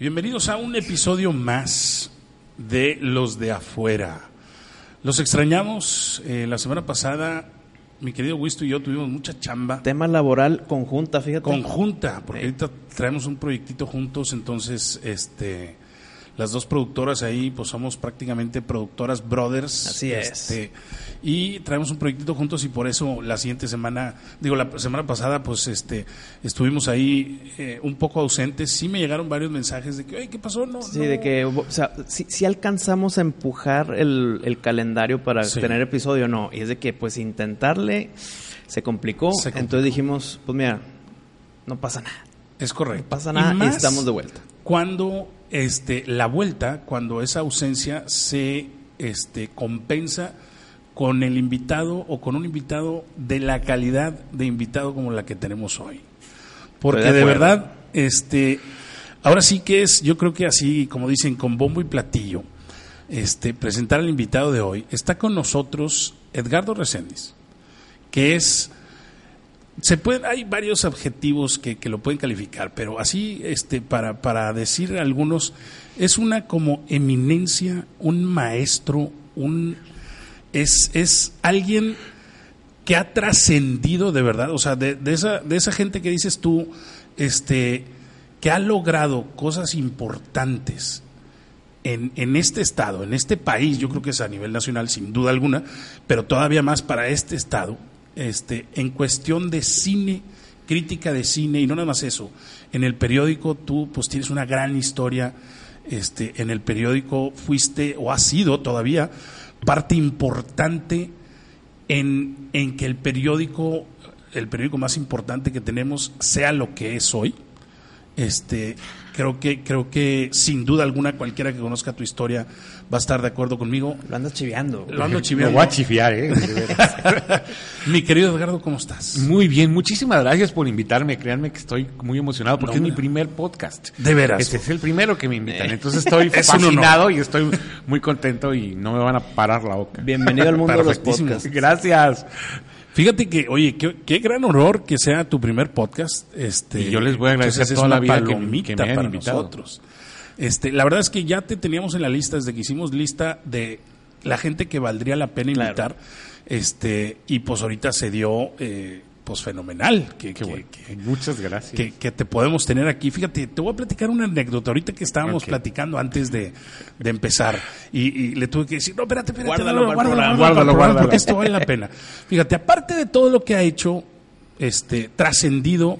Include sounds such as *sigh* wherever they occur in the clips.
Bienvenidos a un episodio más de Los de Afuera. Los extrañamos. eh, la semana pasada, mi querido Wisto y yo tuvimos mucha chamba Tema laboral conjunta, fíjate. conjunta, porque ahorita traemos un proyectito juntos, entonces, este, las dos productoras ahí, pues somos prácticamente productoras brothers. Así es. este, y traemos un proyectito juntos y por eso la siguiente semana, digo, la semana pasada, pues, este, estuvimos ahí eh, un poco ausentes. Sí me llegaron varios mensajes de que, oye, ¿qué pasó? No, Sí, no". de que, o sea, si alcanzamos a empujar el, el calendario para Sí. tener episodio, no. Y es de que, pues, intentarle se complicó. Se complicó. Entonces dijimos, pues mira, no pasa nada. Es correcto. No pasa nada y, más estamos de vuelta. Cuando este, la vuelta, cuando esa ausencia se este, compensa con el invitado o con un invitado de la calidad de invitado como la que tenemos hoy. Porque de verdad, este, ahora sí que es, yo creo que así, como dicen, con bombo y platillo, este, presentar al invitado de hoy. Está con nosotros Edgardo Reséndiz, que es se puede, hay varios adjetivos que, que lo pueden calificar, pero así, este, para, para decir algunos, es una como eminencia, un maestro, un es, es alguien que ha trascendido de verdad, o sea, de, de esa, de esa gente que dices tú, este, que ha logrado cosas importantes en, en este estado, en este país, yo creo que es a nivel nacional sin duda alguna, pero todavía más para este estado, este, en cuestión de cine, crítica de cine, y no nada más eso, en el periódico tú pues tienes una gran historia, este, en el periódico fuiste o has sido todavía parte importante en, en que el periódico, el periódico más importante que tenemos sea lo que es hoy. Este, creo que, creo que sin duda alguna cualquiera que conozca tu historia va a estar de acuerdo conmigo. Lo andas chiveando. Lo ando Me chiveando. voy a chifiar, ¿eh? De veras. *laughs* Mi querido Edgardo, ¿cómo estás? Muy bien, muchísimas gracias por invitarme. Créanme que estoy muy emocionado porque No, es mi primer podcast. De veras. Este es el primero que me invitan. Entonces estoy *laughs* Es fascinado y estoy muy contento y no me van a parar la boca. Bienvenido al mundo de los podcasts. Gracias. Fíjate que, oye, qué, qué gran honor que sea tu primer podcast. Este, Y yo les voy a agradecer toda la vida que- palomita que me hayan para invitado. nosotros. Este, la verdad es que ya te teníamos en la lista desde que hicimos lista de la gente que valdría la pena Claro. invitar. Este, y pues ahorita se dio eh, pues fenomenal que, Qué que- bueno. que- Muchas gracias. que, que te podemos tener aquí. Fíjate, te voy a platicar una anécdota ahorita que estábamos platicando antes de, de empezar. Y, y le tuve que decir, no, espérate, espérate, guárdalo, Guárdalo, guárdalo, guárdalo. porque esto vale la pena. Fíjate, aparte de todo lo que ha hecho, este, trascendido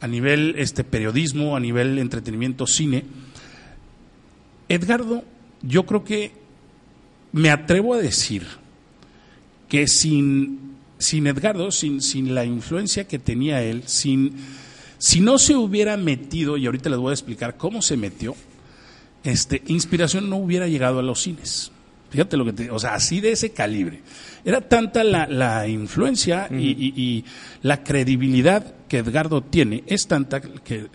a nivel este, periodismo, a nivel entretenimiento, cine, Edgardo, yo creo que me atrevo a decir que sin, sin Edgardo, sin, sin la influencia que tenía él, sin, si no se hubiera metido, y ahorita les voy a explicar cómo se metió, este, Inspiración no hubiera llegado a los cines. Fíjate lo que te, o sea, así de ese calibre. Era tanta la, la influencia y, y- y la credibilidad que Edgardo tiene, es tanta que,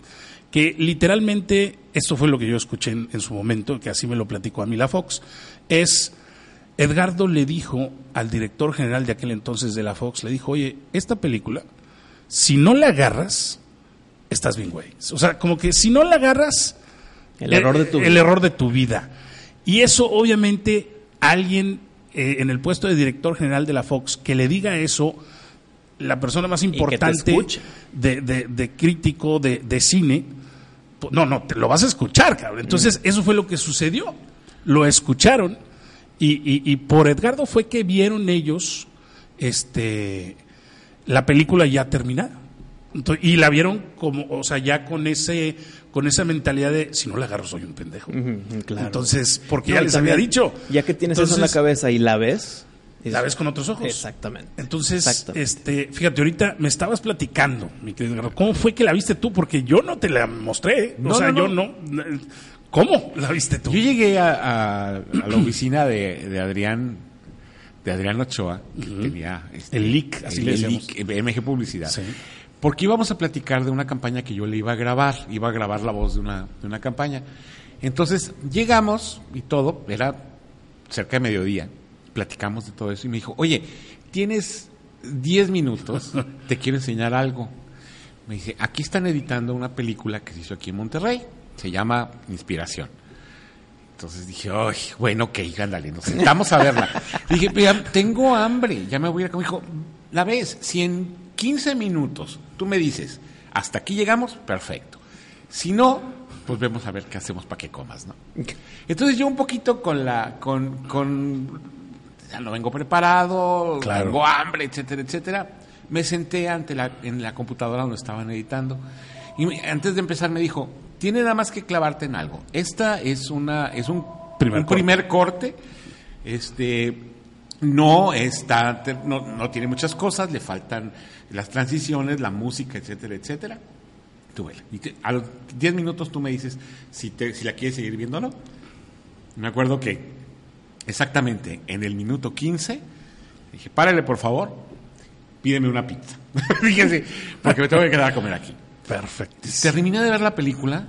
que literalmente, esto fue lo que yo escuché en, en su momento, que así me lo platicó a mí la Fox, es Edgardo le dijo al director general de aquel entonces de la Fox, le dijo, oye, esta película, si no la agarras, estás bien, güey. O sea, como que si no la agarras, El error de tu el vida. error de tu vida. Y eso, obviamente, alguien eh, en el puesto de director general de la Fox que le diga eso, la persona más importante de, de- de crítico de, de cine, no, no, te lo vas a escuchar, cabrón. Entonces, eso fue lo que sucedió. Lo escucharon y, y- y por Edgardo fue que vieron ellos este, la película ya terminada. Y la vieron como, o sea, ya con ese con esa mentalidad de si no la agarro soy un pendejo. Claro. Entonces, porque No, ya les también, había dicho. Ya que tienes eso en la cabeza y la ves. La ves con otros ojos. Exactamente. Entonces, Exactamente. este, fíjate, ahorita me estabas platicando, mi querido Edgardo, ¿cómo fue que la viste tú? Porque yo no te la mostré. ¿eh? o No, sea, no, yo no. no. ¿Cómo la viste tú? Yo llegué a, a- a la oficina de, de Adrián de Adrián Ochoa, que tenía este, El leak, así el- le el decíamos. leak, eh, MG Publicidad. Sí. Porque íbamos a platicar de una campaña que yo le iba a grabar, iba a grabar la voz de una, de una campaña. Entonces llegamos y todo, era cerca de mediodía, platicamos de todo eso y me dijo, oye, tienes 10 minutos, *laughs* te quiero enseñar algo. Me dice, aquí están editando una película que se hizo aquí en Monterrey. Se llama Inspiración. Entonces dije, ay, bueno, ok, ándale, nos sentamos a verla. *laughs* dije, "Mira, tengo hambre, ya me voy a ir a comer. Dijo, la ves, si en 15 minutos tú me dices, hasta aquí llegamos, perfecto. Si no, pues vemos a ver qué hacemos para que comas, ¿no? Entonces yo un poquito con la, con, con, ya no vengo preparado, Claro. tengo hambre, etcétera, etcétera. Me senté ante la, en la computadora donde estaban editando y me- antes de empezar me dijo, tiene nada más que clavarte en algo. Esta es una, es un Primer un corte. primer corte, este, no está, no, no tiene muchas cosas, le faltan las transiciones, la música, etcétera, etcétera. Tú vela. Y te- a los 10 minutos tú me dices si, te, si la quieres seguir viendo o no. Me acuerdo que exactamente en el minuto 15 dije, párale por favor, pídeme una pizza. *laughs* Fíjense, porque me tengo que quedar a comer aquí. Perfecto. Terminé de ver la película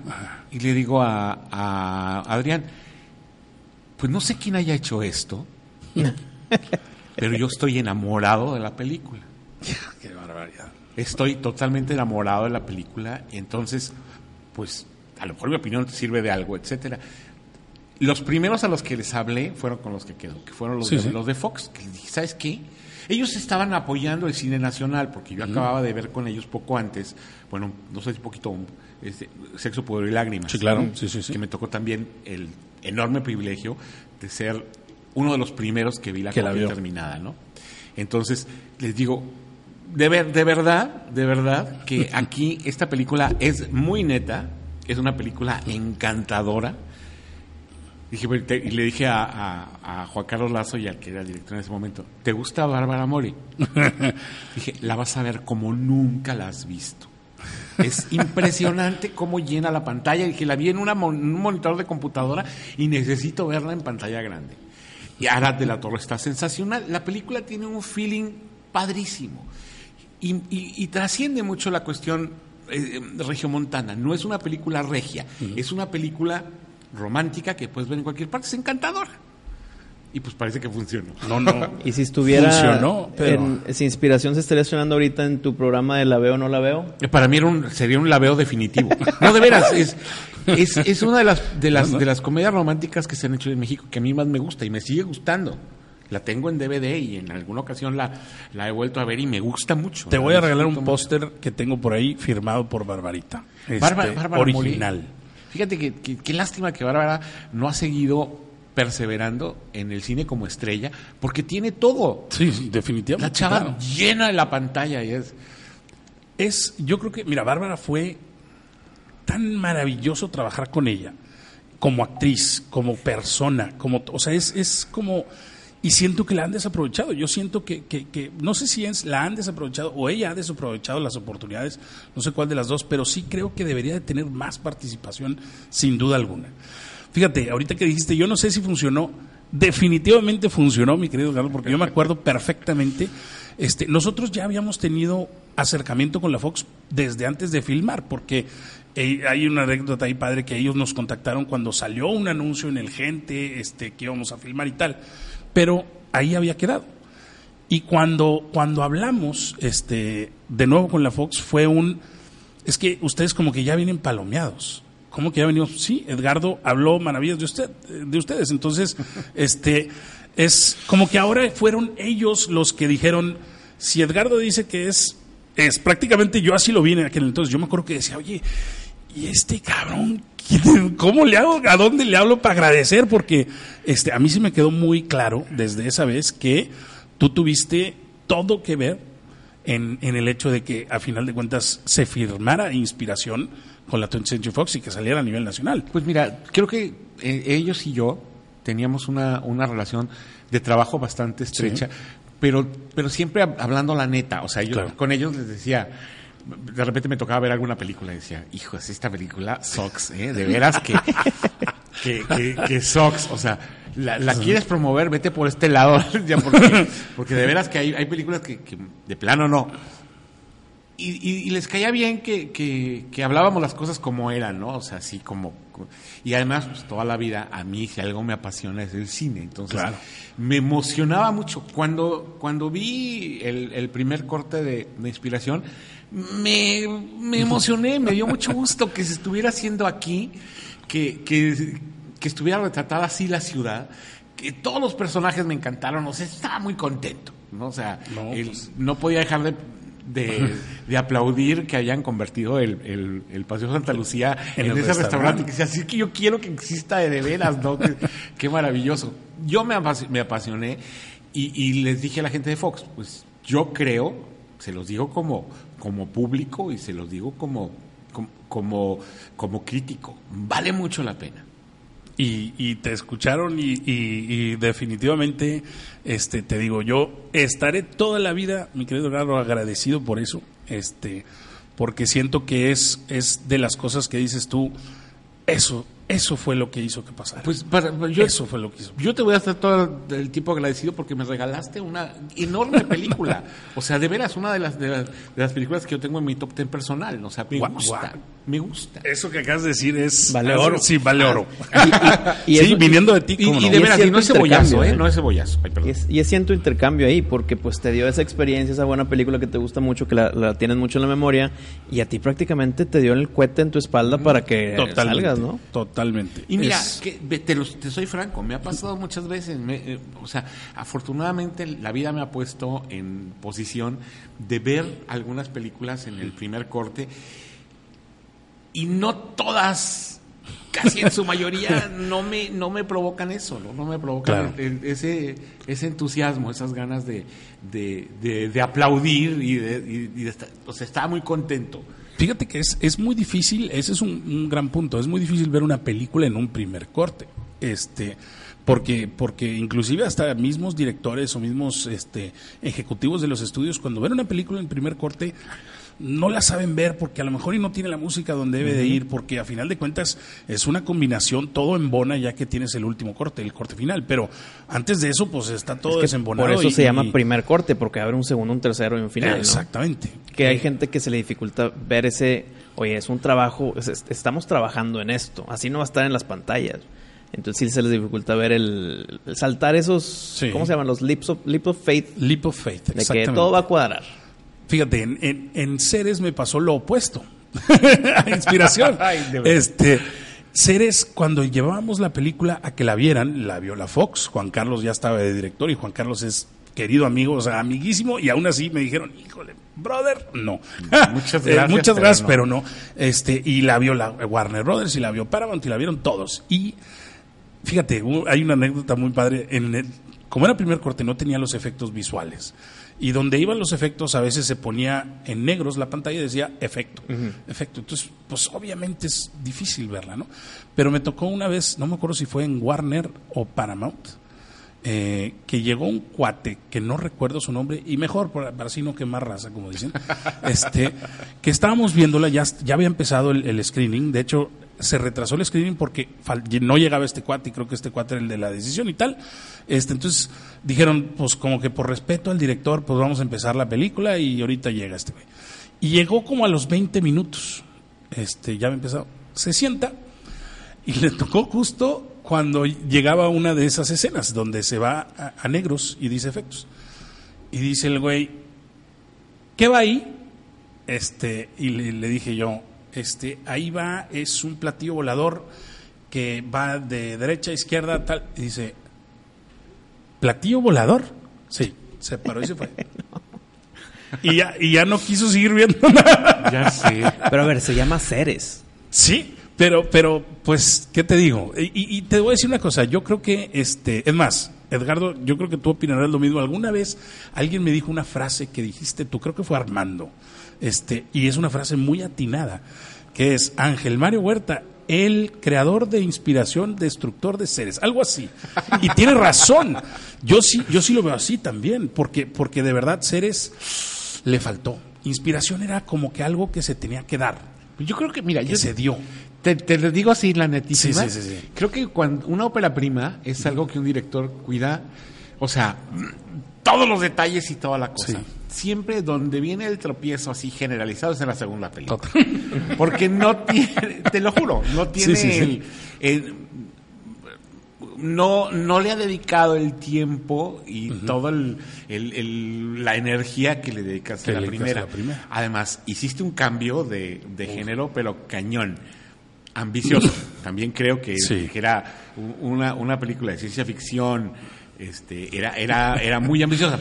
y le digo a, a Adrián, pues no sé quién haya hecho esto, *laughs* pero yo estoy enamorado de la película. Qué barbaridad. Estoy totalmente enamorado de la película, entonces, pues, a lo mejor mi opinión te sirve de algo, etcétera. Los primeros a los que les hablé fueron con los que quedó, que fueron los, Sí, de, sí. los de Fox, que les dije, ¿sabes qué? Ellos estaban apoyando el cine nacional, porque yo acababa de ver con ellos poco antes, bueno, no sé si poquito, este, Sexo, Poder y Lágrimas. Sí, claro. Sí, sí, sí. Que me tocó también el enorme privilegio de ser uno de los primeros que vi la Que la copia vio. terminada, ¿no? Entonces, les digo, de, ver, de verdad, de verdad, que *laughs* aquí esta película es muy neta, es una película encantadora. Dije, y le dije a, a- a Juan Carlos Lazo y al que era el director en ese momento, ¿te gusta Bárbara Mori? *laughs* dije, la vas a ver como nunca la has visto. Es *laughs* impresionante cómo llena la pantalla. Dije, la vi en una un monitor de computadora y necesito verla en pantalla grande. Y Arad de la Torre está sensacional. La película tiene un feeling padrísimo. Y, y- y trasciende mucho la cuestión eh, regiomontana. No es una película regia, es una película romántica que puedes ver en cualquier parte. Es encantadora. Y pues parece que funcionó. No, no. *laughs* Y si estuviera. Funcionó, pero- en- si inspiración se estaría sonando ahorita en tu programa de La Veo o No La Veo. Eh, Para mí era un- sería un laveo definitivo. No, de veras, es, es, es una de las, de, las, de las comedias románticas que se han hecho en México que a mí más me gusta y me sigue gustando. La tengo en DVD y en alguna ocasión la, la he vuelto a ver y me gusta mucho. Te voy a regalar un póster que tengo por ahí firmado por Barbarita. Este, Bárbara- Bárbara original. Mori. Fíjate que, qué lástima que Bárbara no ha seguido perseverando en el cine como estrella, porque tiene todo. Sí, sí, definitivamente. La chava claro. llena la pantalla y es... Es, yo creo que, mira, Bárbara fue tan maravilloso trabajar con ella, como actriz, como persona, como, o sea, es, es como, y siento que la han desaprovechado. Yo siento que, que, que no sé si la han desaprovechado o ella ha desaprovechado las oportunidades, no sé cuál de las dos, pero sí creo que debería de tener más participación, sin duda alguna. Fíjate, ahorita que dijiste, yo no sé si funcionó, definitivamente funcionó, mi querido Carlos, porque yo me acuerdo perfectamente. Este, nosotros ya habíamos tenido acercamiento con la Fox desde antes de filmar, porque eh, hay una anécdota ahí padre que ellos nos contactaron cuando salió un anuncio en el Gente, este, que íbamos a filmar y tal, pero ahí había quedado. Y cuando, cuando hablamos este, de nuevo con la Fox fue un... Es que ustedes como que ya vienen palomeados. ¿Cómo que ya venimos? Sí, Edgardo habló maravillas de, usted, de ustedes. Entonces, *laughs* este, es como que ahora fueron ellos los que dijeron, si Edgardo dice que es, es prácticamente yo así lo vi en aquel entonces. Yo me acuerdo que decía, oye, ¿y este cabrón? ¿Cómo le hago? ¿A dónde le hablo para agradecer? Porque este, a mí sí me quedó muy claro desde esa vez que tú tuviste todo que ver en, en el hecho de que a final de cuentas se firmara inspiración con la 20th Century Fox y que saliera a nivel nacional. Pues mira, creo que eh, ellos y yo teníamos una, una relación de trabajo bastante estrecha, pero, pero siempre hab- hablando la neta. O sea, yo Claro. con ellos les decía, de repente me tocaba ver alguna película y decía, hijos, esta película Sox, ¿eh? De veras que, *laughs* que, que, que Sox, o sea, la, la quieres promover, vete por este lado, *laughs* ya porque, porque de veras que hay, hay películas que, que de plano no. y, y- y les caía bien que, que- que hablábamos las cosas como eran, ¿no? O sea, así como... Y además, pues toda la vida, a mí si algo me apasiona es el cine. Entonces, Claro. me emocionaba mucho. Cuando, cuando vi el, el primer corte de, de inspiración, me, me emocioné, me dio mucho gusto que se estuviera haciendo aquí, que, que, que estuviera retratada así la ciudad, que todos los personajes me encantaron, o sea, estaba muy contento, ¿no? O sea, No, pues. no podía dejar de, de, *laughs* de aplaudir que hayan convertido el, el, el Paseo Santa Lucía En en, ese restaurante. restaurante. Que decía, así que yo quiero que exista de, veras, ¿no? Qué, qué maravilloso. Yo me apasioné y, y les dije a la gente de Fox, pues yo creo, se los digo como, como público y se los digo como, como, como, crítico, vale mucho la pena. y, te escucharon y, definitivamente este te digo yo estaré toda la vida mi querido Garro agradecido por eso este porque siento que es es de las cosas que dices tú eso eso fue lo que hizo que pasara Pues para, yo, eso fue lo que hizo Yo te voy a estar todo el tiempo agradecido porque me regalaste una enorme *laughs* película. o sea, de veras, una de las, de las, de las películas que yo tengo en mi top ten personal. O sea, me Guau, gusta. guau. Me gusta. eso que acabas de decir es Vale oro. sí vale oro Y- y sí eso- viniendo de ti Y, cómo y no? de veras, y no es cebollazo, ¿eh? ¿eh? No es cebollazo. Ay, Y perdón. es, y es cierto intercambio ahí, porque pues te dio esa experiencia, esa buena película que te gusta mucho, que la, la tienes mucho en la memoria, y a ti prácticamente te dio el cohete en tu espalda para que totalmente salgas, ¿no? Totalmente Y mira, Es- que, te, los- te soy franco, me ha pasado muchas veces. me- eh, o sea, afortunadamente la vida me ha puesto en posición de ver algunas películas en el primer corte y no todas, casi en su mayoría, *laughs* no me, no me provocan eso, no, no me provocan Claro. ese, ese entusiasmo, esas ganas de, de, de- de aplaudir y de, y- y de estar, o sea, estaba muy contento. Fíjate que es, es muy difícil, ese es un, un gran punto, es muy difícil ver una película en un primer corte. Este, porque, porque inclusive hasta mismos directores o mismos este, ejecutivos de los estudios, cuando ven una película en primer corte, no la saben ver porque a lo mejor y no tiene la música donde debe de ir, porque a final de cuentas es una combinación, todo en bona ya que tienes el último corte, el corte final, pero antes de eso pues está todo Es que desembonado. por eso y- se llama y- primer corte, porque abre un segundo, un tercero y un final. Exactamente. Que hay Eh, gente que se le dificulta ver ese, oye, es un trabajo, es- es- estamos trabajando en esto, así no va a estar en las pantallas. Entonces sí se les dificulta ver el, el saltar esos, Sí. ¿cómo se llaman? Los leaps of, leap of faith, Leap of Faith, de que todo va a cuadrar. Fíjate, en, en, en Ceres me pasó lo opuesto. *laughs* A Inspiración. *laughs* Ay, de verdad. este, Ceres, cuando llevábamos la película a que la vieran, la vio la Fox. Juan Carlos ya estaba de director y Juan Carlos es querido amigo, o sea, amiguísimo. Y aún así me dijeron, híjole, brother, no. Muchas *laughs* Eh, gracias, muchas pero gracias, no. pero no. Este, y la vio la Warner Brothers y la vio Paramount y la vieron todos. Y Fíjate, hay una anécdota muy padre. En el- como era primer corte, no tenía los efectos visuales. Y donde iban los efectos, a veces se ponía en negros la pantalla y decía efecto. Efecto. Entonces, pues obviamente es difícil verla, ¿no? Pero me tocó una vez, no me acuerdo si fue en Warner o Paramount, eh, que llegó un cuate, que no recuerdo su nombre, y mejor, para, para así no quemar raza, como dicen, *laughs* este, que estábamos viéndola, ya, ya había empezado el, el screening, de hecho, se retrasó el screening porque no llegaba este cuate, y creo que este cuate era el de la decisión y tal. Este, entonces dijeron, pues como que por respeto al director, pues vamos a empezar la película y ahorita llega este güey. Y llegó como a los 20 minutos, este, ya había empezado, se sienta y *laughs* le tocó justo cuando llegaba una de esas escenas donde se va a, negros y dice efectos. Y dice el güey, ¿qué va ahí? Este, y le dije yo, este, ahí va, es un platillo volador que va de derecha a izquierda, tal. Y dice, ¿platillo volador? Sí, se paró y se fue. *laughs* Y ya, y ya no quiso seguir viendo nada. Ya sé. Pero a ver, se llama Ceres. Sí, pero, pero, pues, ¿qué te digo? Y, y- y te voy a decir una cosa, yo creo que, este, es más, Edgardo, yo creo que tú opinarás lo mismo. Alguna vez alguien me dijo una frase que dijiste tú, creo que fue Armando, este, y es una frase muy atinada, que es Ángel Mario Huerta, el creador de inspiración, destructor de seres, algo así. Y tiene razón. Yo sí, yo sí lo veo así también, porque, porque de verdad seres le faltó. Inspiración era como que algo que se tenía que dar, Yo creo que, mira, que yo se dio. te, te lo digo así, la netísima. Sí, sí, sí, sí. Creo que cuando una ópera prima es algo que un director cuida O sea, todos los detalles y toda la cosa. Sí. Siempre donde viene el tropiezo así generalizado es en la segunda película. *laughs* Porque no tiene, te lo juro, no tiene Sí, sí, sí. el- el- no, no le ha dedicado el tiempo y todo el, el- el- la energía que le dedicas a la primera. a la primera. Además, hiciste un cambio de, de género, pero cañón. Ambicioso. *laughs* También creo que, Sí. que era una, una película de ciencia ficción. Este, era, era, era muy ambiciosa.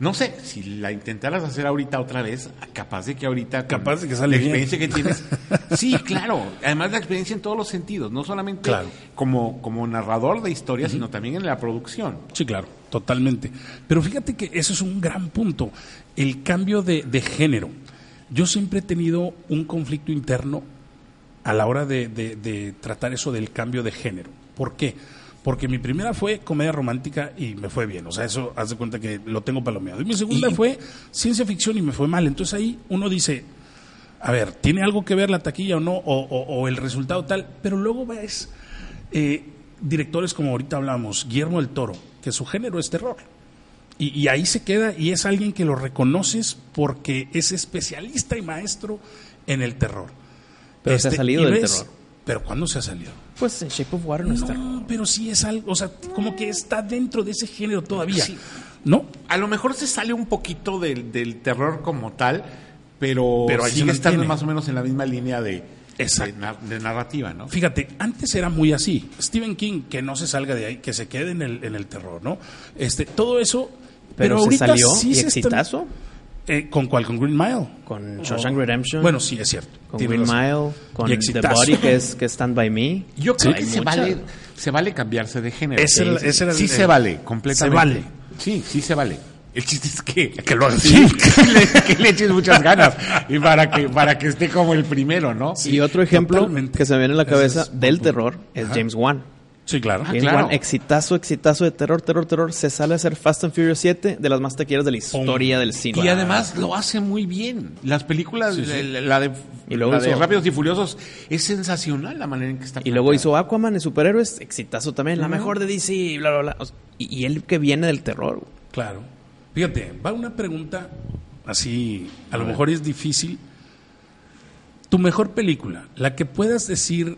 No sé, si la intentaras hacer ahorita otra vez, capaz de que ahorita. Capaz de que sale La bien. experiencia que tienes. *laughs* Sí, claro. Además, la experiencia en todos los sentidos. No solamente Claro. como, como narrador de historia, sino también en la producción. Sí, claro, totalmente. Pero fíjate que eso es un gran punto, el cambio de, de género. Yo siempre he tenido un conflicto interno a la hora de, de- de tratar eso del cambio de género. ¿Por qué? Porque mi primera fue comedia romántica y me fue bien. O sea, eso haz de cuenta que lo tengo palomeado. Y mi segunda Y- fue ciencia ficción y me fue mal. Entonces ahí uno dice, a ver, ¿tiene algo que ver la taquilla o no? O, o- o el resultado tal. Pero luego ves eh, directores como ahorita hablamos, Guillermo del Toro, que su género es terror. Y, y ahí se queda y es alguien que lo reconoces porque es especialista y maestro en el terror. Pero se ha salido y del ves- terror. Pero ¿cuándo se ha salido? Pues en Shape of Water no, es terror. No, pero sí es algo, o sea, como que está dentro de ese género todavía. Sí. ¿No? A lo mejor se sale un poquito del, del terror como tal, pero, Pero sigue estando más o menos en la misma línea de, Exacto. de, na- de narrativa, ¿no? Fíjate, antes era muy así. Stephen King, que no se salga de ahí, que se quede en el, en el terror, ¿no? Este, todo eso. Pero, Pero, se ahorita salió sí y se está- exitazo Eh, ¿Con cuál? ¿Con Green Mile? con Shawshank Redemption. Bueno, sí, es cierto. con Tienes Green razón. Mile, con Y The. Body, que es, que es Stand By Me. Yo creo Sí. que se vale, se vale cambiarse de género. Ese era- sí, era el- sí el- se vale, completamente. se vale. Sí, sí se vale. El chiste es que, *laughs* Que lo sí, *laughs* que, le, que le eches muchas ganas y para que, para que esté como el primero, ¿no? y otro ejemplo totalmente. que se me viene a la cabeza es del terror es Ajá. James Wan. Sí, claro. Ah, claro. Exitazo, exitazo de terror, terror, terror. Se sale a hacer Fast and Furious 7 de las más taquilleras de la historia del cine. Y además lo hace muy bien. Las películas, Sí, sí. La, la de, Y luego la de hizo- Rápidos y Furiosos, es sensacional la manera en que está Y luego hizo Aquaman de superhéroes, exitazo también, la mejor de DC, y bla, bla, bla. O sea, Y, y él que viene del terror. güey. Claro. Fíjate, va una pregunta así, a, lo ver. mejor es difícil. Tu mejor película, la que puedas decir,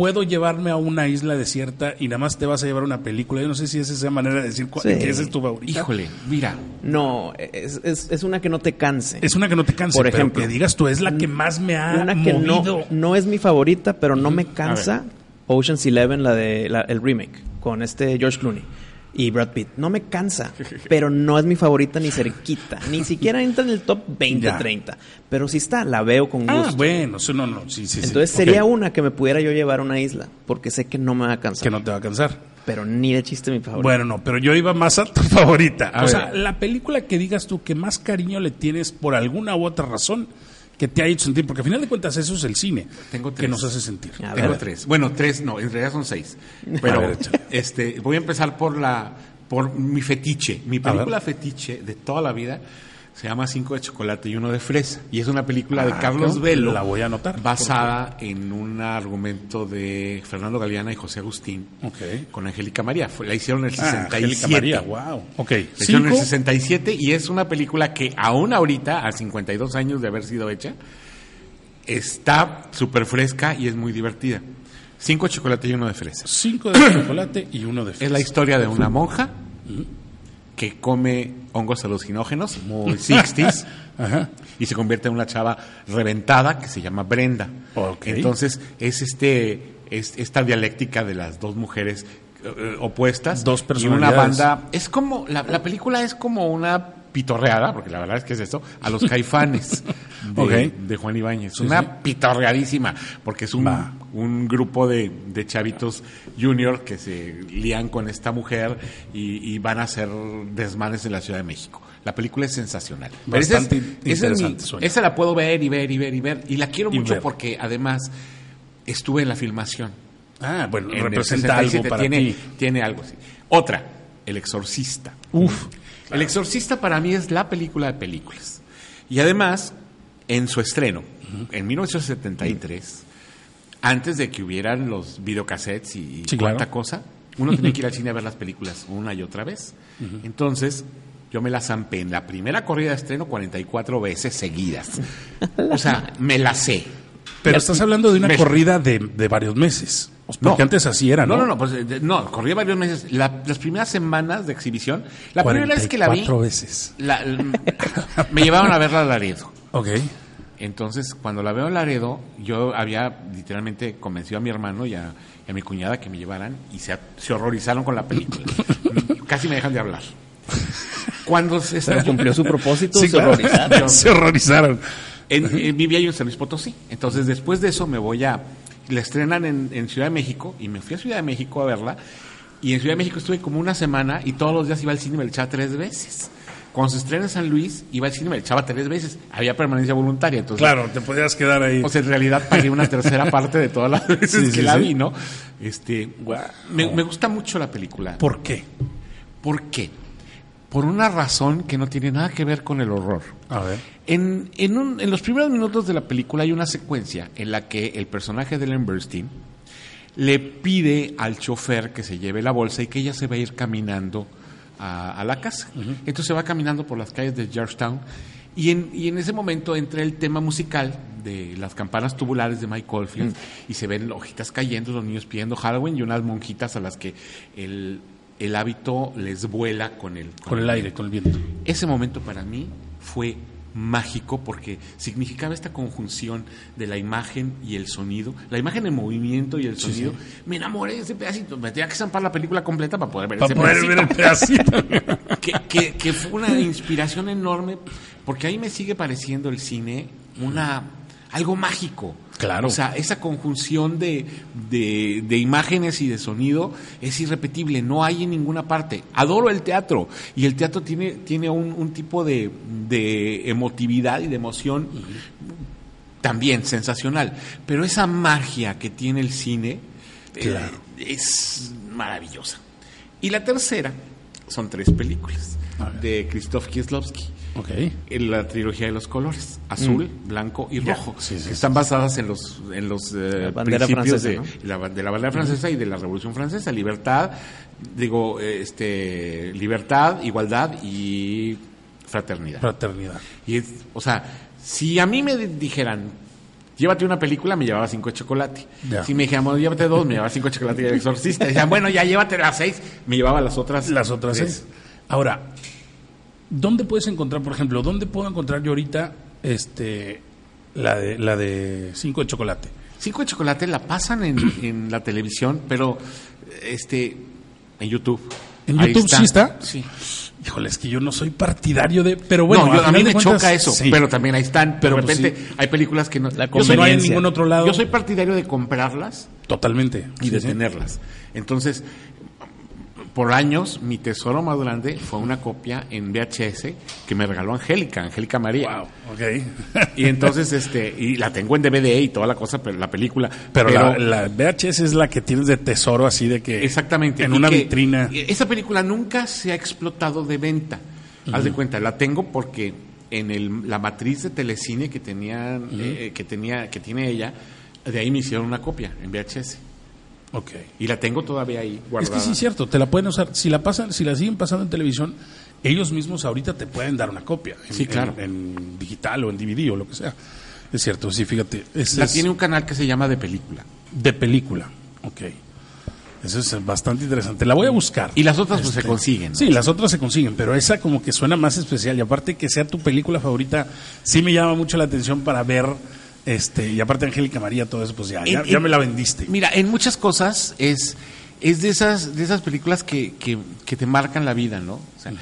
puedo llevarme a una isla desierta y nada más te vas a llevar una película. Yo no sé si esa es la manera de decir cuál, Sí. que esa es tu favorita. Híjole, mira, No, es, es- es una que no te canse. Es una que no te canse, Por pero ejemplo, que digas tú, es la que más me ha una que no, movido. no es mi favorita, pero no me A cansa. Ocean's Eleven, la de la- el remake, con este George Clooney y Brad Pitt. No me cansa, pero no es mi favorita ni cerquita. Ni siquiera entra en el top 20, Ya. 30. Pero sí está, la veo con gusto. Ah, bueno, no, no, sí, sí, sí. Entonces sería una que me pudiera yo llevar a una isla, porque sé que no me va a cansar. Que no te va a cansar. Pero ni de chiste mi favorita. Bueno, no, pero yo iba más a tu *laughs* favorita. A o ver. sea, la película que digas tú que más cariño le tienes por alguna u otra razón que te ha hecho sentir, porque al final de cuentas eso es el cine Tengo que tres. nos hace sentir. A tengo ver. tres. Bueno, tres, no, en realidad son seis. Pero ver, este, voy a empezar por la, por mi fetiche. Mi película fetiche de toda la vida se llama Cinco de chocolate y uno de fresa. Y es una película de Ah, Carlos ¿no? Velo. La voy a anotar. Basada en un argumento de Fernando Galeana y José Agustín. Ok. Con Angélica María. Fue- la hicieron en el Ah, 67. Angélica María, wow. Ok. La hicieron en el Cinco. 67 y es una película que aún ahorita, a 52 años de haber sido hecha, está súper fresca y es muy divertida. Cinco de chocolate y uno de fresa. Cinco de chocolate y uno de fresa. Es la historia de una monja que come hongos alucinógenos, muy 60s, *laughs* Ajá. y se convierte en una chava reventada que se llama Brenda. Ok. Entonces es este es esta dialéctica de las dos mujeres eh, opuestas Dos y una banda es como la, la película es como una pitorreada porque la verdad es que es esto a los caifanes *laughs* de, Juan Ibáñez Sí, una sí. pitorreadísima porque es un, un grupo de, de chavitos junior que se lían con esta mujer y, y van a hacer desmanes en la Ciudad de México. La película es sensacional. Pero esa es- Bastante esa es mi- esa la puedo ver y ver y ver y ver. Y la quiero Y mucho ver. porque además estuve en la filmación. Ah, bueno, En representa algo 67 para tiene, ti. Tiene algo, sí. Otra, El Exorcista. Uf. El Exorcista para mí es la película de películas. Y además, en su estreno, en 1973, antes de que hubieran los videocassettes y, Sí, claro. cosa, uno tenía que ir al *laughs* cine a ver las películas una y otra vez. Entonces, yo me las zampé en la primera corrida de estreno 44 veces seguidas. O sea, me la sé. Pero estás hablando de una Me- corrida de, de varios meses. Porque No. antes así era, ¿no? No, no, no, pues eh, de- no, corría varios meses. La- las primeras semanas de exhibición, la primera vez que la vi, 44 veces. la- *laughs* me llevaban a verla a Laredo. Ok. Entonces, cuando la veo en Laredo, yo había literalmente convencido a mi hermano y a, y a mi cuñada que me llevaran y se, se horrorizaron con la película. *laughs* Casi me dejan de hablar. Cuando se Pero cumplió su propósito, Sí, se claro. horrorizaron. *laughs* Se horrorizaron. En, en- vivía yo en San Luis Potosí. Entonces, después de eso, me voy a. La estrenan en, en Ciudad de México y me fui a Ciudad de México a verla. Y en Ciudad de México estuve como una semana y todos los días iba al cine y me echaba tres veces. Cuando se estrena en San Luis, iba al cine y me echaba tres veces. Había permanencia voluntaria. Entonces, Claro, te podías quedar ahí. O sea, en realidad pagué una tercera *laughs* parte de todas las veces Sí, que sí, la sí. vi, ¿no? Este, me, me gusta mucho la película. ¿Por qué? ¿Por qué? Por una razón que no tiene nada que ver con el horror. A ver. En, en, un- en los primeros minutos de la película hay una secuencia en la que el personaje de Ellen Burstyn le pide al chofer que se lleve la bolsa y que ella se va a ir caminando a, a la casa. Entonces se va caminando por las calles de Georgetown y en, y en ese momento entra el tema musical de las campanas tubulares de Mike Oldfield y se ven hojitas cayendo, los niños pidiendo Halloween y unas monjitas a las que el, el hábito les vuela con el, Con el aire, con el viento. ese momento para mí fue mágico porque significaba esta conjunción de la imagen y el sonido, la imagen en movimiento y el Sí, sonido. sí. Me enamoré de ese pedacito, me tenía que zampar la película completa para poder ver Para ese poder pedacito. ver el pedacito. *laughs* que, que- que fue una inspiración enorme porque ahí me sigue pareciendo el cine una algo mágico. Claro. O sea, esa conjunción de, de, de imágenes y de sonido es irrepetible, no hay en ninguna parte. Adoro el teatro y el teatro tiene, tiene un, un tipo de, de emotividad y de emoción también sensacional. Pero esa magia que tiene el cine eh, es maravillosa. Y la tercera son tres películas de Krzysztof Kieslowski. Ok. En la trilogía de los colores, azul, blanco y Ya, rojo, sí, sí, que están basadas en los, en los eh, principios francesa, de, la, de la bandera francesa y de la Revolución Francesa, libertad, digo, este, libertad, igualdad y fraternidad. Fraternidad. Y es, o sea, si a mí me di- dijeran, llévate una película, me llevaba cinco de chocolate. Ya. Si me dijeran, bueno, llévate dos, me llevaba cinco de chocolate y el exorcista. Decían, bueno, ya llévate las seis, me llevaba las otras. Las otras tres. seis. Ahora, ¿dónde puedes encontrar, por ejemplo, dónde puedo encontrar yo ahorita este la de la de cinco de chocolate? Cinco de chocolate la pasan en, *clears throat* en la televisión, pero este en YouTube. ¿En Ahí YouTube sí está? Sí. Híjole, es que yo no soy partidario de, pero bueno, no, yo- a, mí me cuentas, choca eso, sí. pero también ahí están. Pero, Pero de pues repente hay películas que no. La yo, soy, no hay en ningún otro lado. yo soy partidario de comprarlas totalmente y Sí, de sí. tenerlas. Entonces, por años, mi tesoro más grande fue una copia en VHS que me regaló Angélica, Angélica María. Wow, ok. Y entonces, este, y la tengo en DVD y toda la cosa, pero la película. Pero, la, la VHS es la que tienes de tesoro así de que Exactamente. en una vitrina. Esa película nunca se ha explotado de venta. Haz de cuenta, la tengo porque en el, la matriz de telecine que tenían, eh, que tenía, que tiene ella, de ahí me hicieron una copia en VHS. Ok. Y la tengo todavía ahí Es guardada. que sí es cierto, te la pueden usar, si la pasan, si la siguen pasando en televisión, ellos mismos ahorita te pueden dar una copia. En, Sí, claro. En, en digital o en DVD o lo que sea. Es cierto, sí, fíjate. Es, La es tiene un canal que se llama De Película. de película. Ok. Eso es bastante interesante. La voy a buscar. Y las otras pues se Este, consiguen. ¿no? Sí, las otras se consiguen, pero esa como que suena más especial. Y aparte que sea tu película favorita, sí me llama mucho la atención para ver. Este, y aparte Angélica María, todo eso, pues ya, ya, En- ya en- me la vendiste. Mira, en muchas cosas es, es de esas, de esas películas que, que, que te marcan la vida, ¿no? O sea,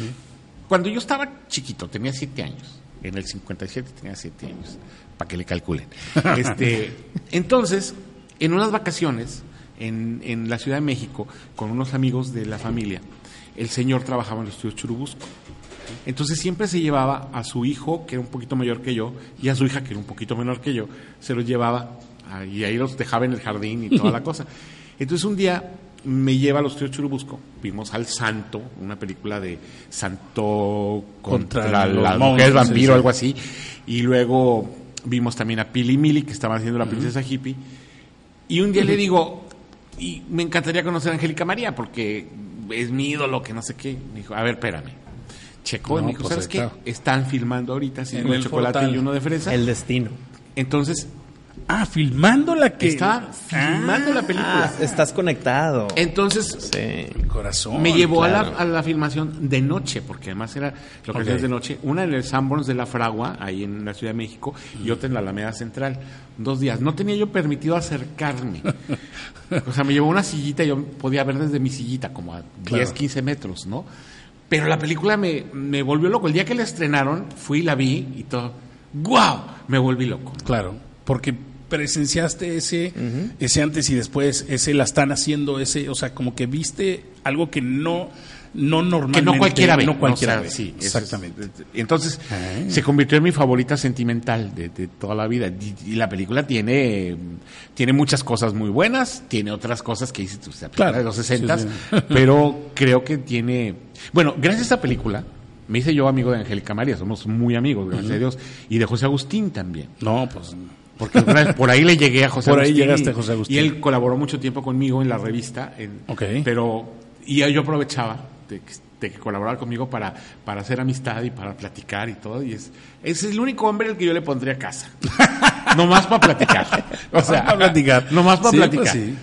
Cuando yo estaba chiquito, tenía siete años. En el 57 tenía siete años. Para que le calculen. *laughs* este, entonces, en unas vacaciones en, en la Ciudad de México, con unos amigos de la familia, el señor trabajaba en los estudios Churubusco. Entonces siempre se llevaba a su hijo, que era un poquito mayor que yo, y a su hija, que era un poquito menor que yo, se los llevaba y ahí los dejaba en el jardín y toda la cosa. *laughs* Entonces un día me lleva a los tíos Churubusco, vimos al Santo, una película de Santo contra, Contra la monstruos, mujer vampiro, sí. algo así, y luego vimos también a Pili Mili, que estaban haciendo la princesa hippie, y un día le digo, y me encantaría conocer a Angélica María porque es mi ídolo, que no sé qué. Me dijo, a ver, espérame. Checó y No, me dijo, pues, ¿sabes qué? claro. Están filmando ahorita, cinco En de el chocolate portal. y uno de fresa. El destino. Entonces, Ah, filmando la que. estaba filmando la película. Ah, estás conectado. Entonces, Sí. El corazón. me llevó a, la, a la filmación de noche, porque además era locaciones Ok. de noche. Una en el Sanborns de la Fragua, ahí en la Ciudad de México, y otra en la Alameda Central. Dos días. No tenía yo permitido acercarme. o sea, me llevó una sillita y yo podía ver desde mi sillita, como a 10, Claro. 15 metros, ¿no? Pero la película me, me volvió loco. El día que la estrenaron, fui y la vi y todo. ¡Guau! Me volví loco. Claro, porque presenciaste ese, ese antes y después, ese la están haciendo, ese, o sea, como que viste algo que no, no normalmente. que no cualquiera ve. No cualquiera O sea, ve. sí, eso es- exactamente. entonces, Ah. se convirtió en mi favorita sentimental de, de toda la vida. Y, y la película tiene, tiene muchas cosas muy buenas, tiene otras cosas que sea, película Claro, de los 60 sí, sí. *laughs* pero creo que tiene... Bueno, gracias a esta película, me hice yo amigo de Angélica María, somos muy amigos, gracias a Dios, y de José Agustín también. No, pues. Porque por ahí *laughs* le llegué a José Por ahí Agustín. llegaste y- a José Agustín. Y él colaboró mucho tiempo conmigo en la revista. en- Ok. Pero, y yo aprovechaba de de que colaborara conmigo para, para hacer amistad y para platicar y todo. Y es, es el único hombre al que yo le pondría a casa. *laughs* Nomás para platicar. O sea, *laughs* para platicar. Nomás para Sí, platicar. pues sí.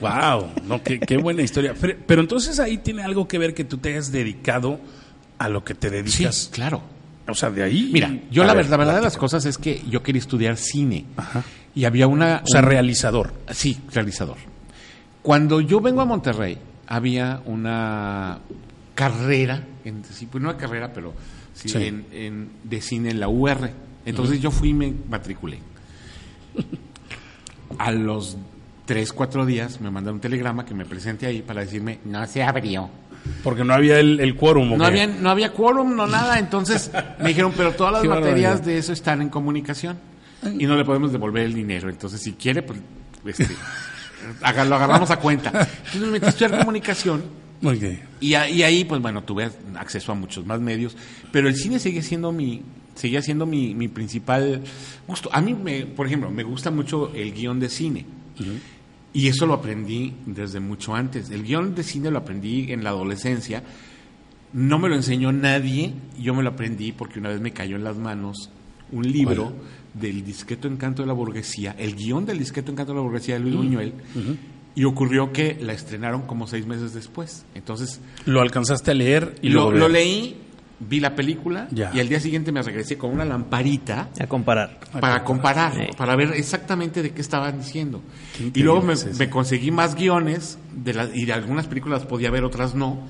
Wow, no, qué, qué buena historia. Pero, pero entonces ahí tiene algo que ver que tú te hayas dedicado a lo que te Sí, dedicas. claro. O sea, de ahí. Mira, yo la, ver, verdad, la verdad de las cosas es que yo quería estudiar cine. Y había una... O sea, un- realizador. Sí, realizador. Cuando yo vengo a Monterrey, había una carrera, en, sí, pues no una carrera, pero sí, Sí. En, en- de cine en la UR. Entonces yo fui y me matriculé. A los tres, cuatro días me mandaron un telegrama que me presente ahí para decirme, no se abrió. Porque no había el, el quórum. ¿o No qué? había, no había quórum, no nada. Entonces *laughs* me dijeron, pero todas las Qué materias barbaridad. de eso están en comunicación y no le podemos devolver el dinero. Entonces, si quiere, pues este, *laughs* lo agarramos a cuenta. Entonces me metí a estudiar comunicación y, a- y ahí, pues bueno, tuve acceso a muchos más medios. Pero el cine sigue siendo mi seguía siendo mi, mi principal gusto. A mí, me, por ejemplo, me gusta mucho el guion de cine. Y eso lo aprendí desde mucho antes. El guion de cine lo aprendí en la adolescencia. No me lo enseñó nadie, yo me lo aprendí porque una vez me cayó en las manos un libro del discreto encanto de la burguesía, el guion del discreto encanto de la burguesía de Luis Buñuel, y ocurrió que la estrenaron como seis meses después. Entonces, Lo alcanzaste a leer y lo, lo leí, vi la película, Ya. y al día siguiente me regresé con una lamparita A comparar. para comparar, Sí. para ver exactamente de qué estaban diciendo. Qué Y luego me, conseguí más guiones de la- y de algunas películas podía ver, otras no,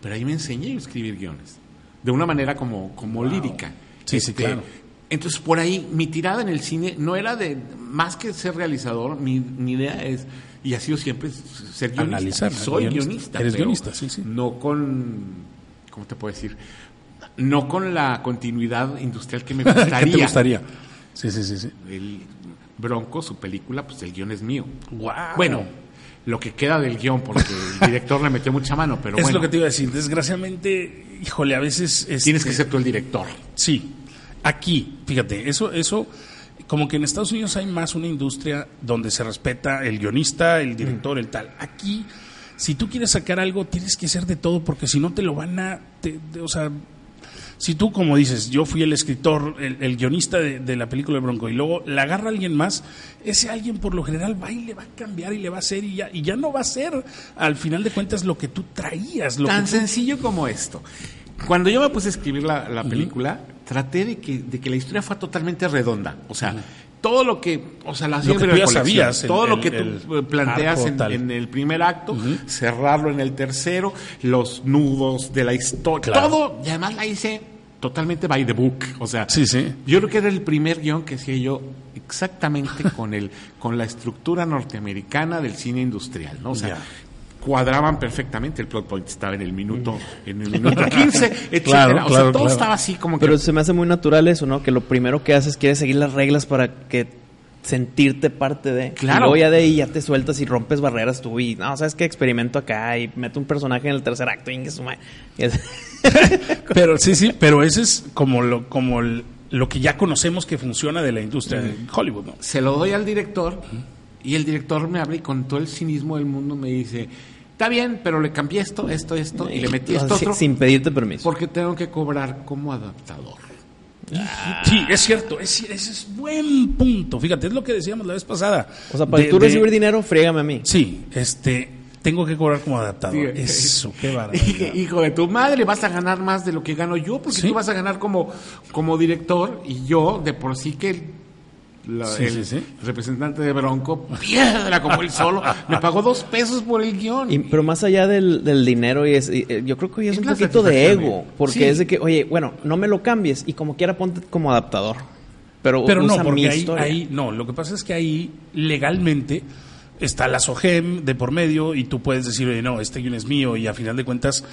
pero ahí me enseñé a escribir guiones de una manera como, como lírica. Este, Sí, sí, claro. Entonces, por ahí, mi tirada en el cine no era de, más que ser realizador, mi, mi idea es, y ha sido siempre, ser guionista. Analizar, Soy guionista. guionista. Eres pero guionista, sí, sí. No con, ¿cómo te puedo decir? No con la continuidad industrial que me *laughs* gustaría. ¿Qué te gustaría? Sí, sí, sí, sí. El Bronco, su película, pues el guion es mío. Guau. Bueno, lo que queda del guion, porque el director le metió mucha mano, pero es bueno, lo que te iba a decir. Desgraciadamente, híjole, a veces. este, tienes que ser tú el director. Sí, aquí, fíjate, eso, eso, como que en Estados Unidos hay más una industria donde se respeta el guionista, el director, el tal. Aquí, si tú quieres sacar algo, tienes que hacer de todo, porque si no te lo van a, te- te- o sea, si tú, como dices, yo fui el escritor, el, el guionista de, de la película de Bronco, y luego la agarra alguien más, ese alguien por lo general va y le va a cambiar y le va a hacer, y ya, y ya no va a ser, al final de cuentas, lo que tú traías. Lo Tan que tú- sencillo como esto. Cuando yo me puse a escribir la, la película, traté de que, de que la historia fuera totalmente redonda. O sea, todo lo que, o sea, la Lo que siempre el- todo lo que tú el planteas en, el primer acto, cerrarlo en el tercero, los nudos de la historia, Claro. todo, y además la hice totalmente by the book. O sea, Sí, sí. yo creo que era el primer guion que hacía yo exactamente con el, con la estructura norteamericana del cine industrial, ¿no? O sea. Cuadraban perfectamente, el plot point estaba en el minuto, en el minuto 15, etcétera. Claro, o sea, claro, todo claro. estaba así como que Pero se me hace muy natural eso, ¿no? Que lo primero que haces quieres seguir las reglas para que sentirte parte de. Claro. Y luego ya de ahí ya te sueltas y rompes barreras tú y, no, ¿sabes qué? Experimento acá y meto un personaje en el tercer acto y *laughs* Pero sí, sí, pero ese es como lo, como el- lo que ya conocemos que funciona de la industria de Hollywood, ¿no? se lo doy al director Y el director me habla y con todo el cinismo del mundo me dice, está bien, pero le cambié esto, esto, esto, y le metí esto otro, Sin pedirte permiso. porque tengo que cobrar como adaptador. Sí, es cierto, es, ese es buen punto. Fíjate, es lo que decíamos la vez pasada. O sea, para De- tú de- recibir dinero, frígame a mí. Sí, este, tengo que cobrar como adaptador. Sí. Eso, qué *laughs* barbaridad. Hijo de tu madre, vas a ganar más de lo que gano yo, porque Sí. tú vas a ganar como, como director y yo, de por sí que la- Sí, el sí, sí. representante de Bronco, piedra como él solo, me pagó dos pesos por el guion. Y- pero más allá del, del dinero, y es, y, eh, yo creo que hoy es, Es un poquito de ego. Porque Sí. es de que, oye, bueno, no me lo cambies y como quiera ponte como adaptador. Pero, Pero no, usa mi porque ahí, historia. ahí, no, lo que pasa es que ahí legalmente está la SOGEM de por medio y tú puedes decir, oye, no, este guion es mío y a final de cuentas,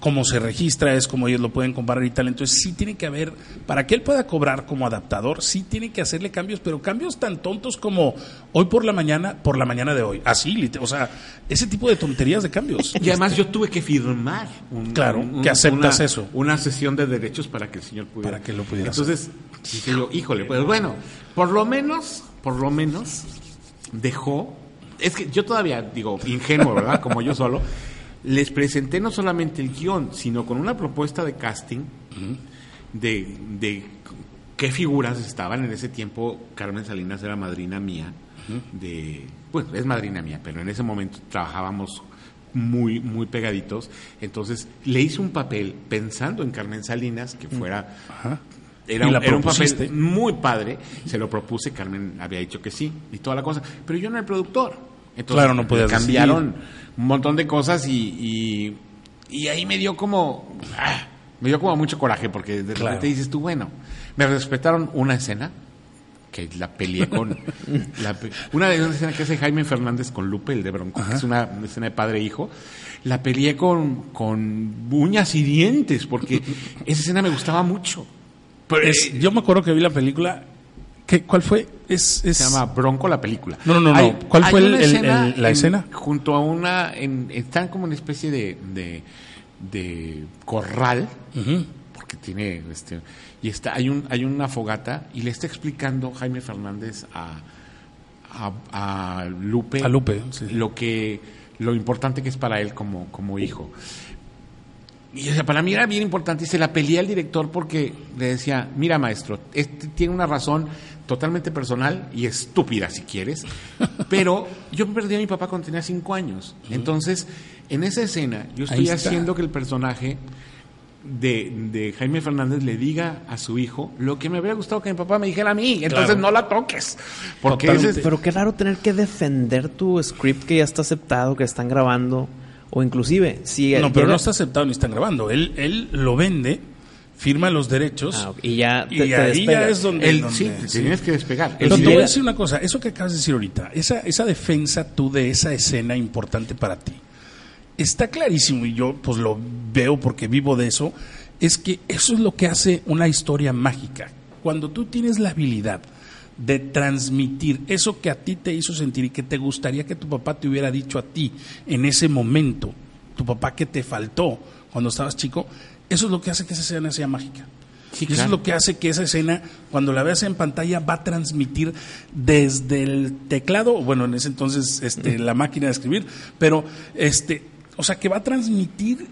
como se registra es como ellos lo pueden comparar y tal. Entonces sí tiene que haber, para que él pueda cobrar como adaptador, sí tiene que hacerle cambios, pero cambios tan tontos como hoy por la mañana, por la mañana de hoy. Así, o sea, ese tipo de tonterías de cambios. Y además yo tuve que firmar un- Claro, un- que aceptas una, eso. Una sesión de derechos para que el señor pudiera. Para que lo pudiera Entonces, dije yo, híjole, pues bueno, por lo menos, por lo menos, dejó. Es que yo todavía, digo, ingenuo, ¿verdad? Como yo solo, les presenté no solamente el guion, sino con una propuesta de casting de, de qué figuras estaban en ese tiempo. Carmen Salinas era madrina mía, de, pues es madrina mía, pero en ese momento trabajábamos muy, muy pegaditos. Entonces le hice un papel pensando en Carmen Salinas, que fuera... Ajá. Era, un- era un propusiste. papel muy padre, se lo propuse, Carmen había dicho que sí, y toda la cosa, pero yo no era el productor. Entonces, Claro, no podías cambiaron un montón de cosas y, y, y ahí me dio como ah, me dio como mucho coraje porque de Claro. repente dices tú, bueno, me respetaron una escena que la peleé con *laughs* la una de las escenas que hace Jaime Fernández con Lupe, el de Bronco, que es una escena de padre e hijo, la peleé con, con uñas y dientes porque esa escena me gustaba mucho. Pero, Es- eh, yo me acuerdo que vi la película. ¿qué, ¿Cuál fue? Es, es- se llama Bronco la película. No, no, no. ¿Cuál fue el- el- la en- escena? Junto a una, en- están como una especie de, de, de corral, porque tiene, este, y está, hay un, hay una fogata y le está explicando Jaime Fernández a, a, a Lupe, A Lupe, sí. lo que, lo importante que es para él como, como hijo. Y o sea, para mí era bien importante y se la peleé al director porque le decía, mira maestro, este tiene una razón totalmente personal y estúpida si quieres, *laughs* pero yo perdí a mi papá cuando tenía cinco años. Entonces, en esa escena, yo estoy haciendo que el personaje de, de Jaime Fernández le diga a su hijo lo que me hubiera gustado que mi papá me dijera a mí. Entonces Claro. no la toques. Porque ese Pero qué raro tener que defender tu script que ya está aceptado, que están grabando. O inclusive, si... No, pero llega- no está aceptado ni están grabando. Él, él lo vende, firma los derechos. Ah. Y ya te, y te ahí ya es donde. el- donde- sí, te sí. tienes que despegar. Pero te voy a decir una cosa, eso que acabas de decir ahorita, esa, esa defensa tú de esa escena importante para ti, está clarísimo y yo pues lo veo porque vivo de eso, es que eso es lo que hace una historia mágica. Cuando tú tienes la habilidad de transmitir eso que a ti te hizo sentir y que te gustaría que tu papá te hubiera dicho a ti en ese momento, tu papá que te faltó cuando estabas chico, eso es lo que hace que esa escena sea mágica. Sí, y eso es lo que hace que esa escena, cuando la veas en pantalla, va a transmitir desde el teclado, bueno, en ese entonces este, la máquina de escribir, pero, este, o sea, que va a transmitir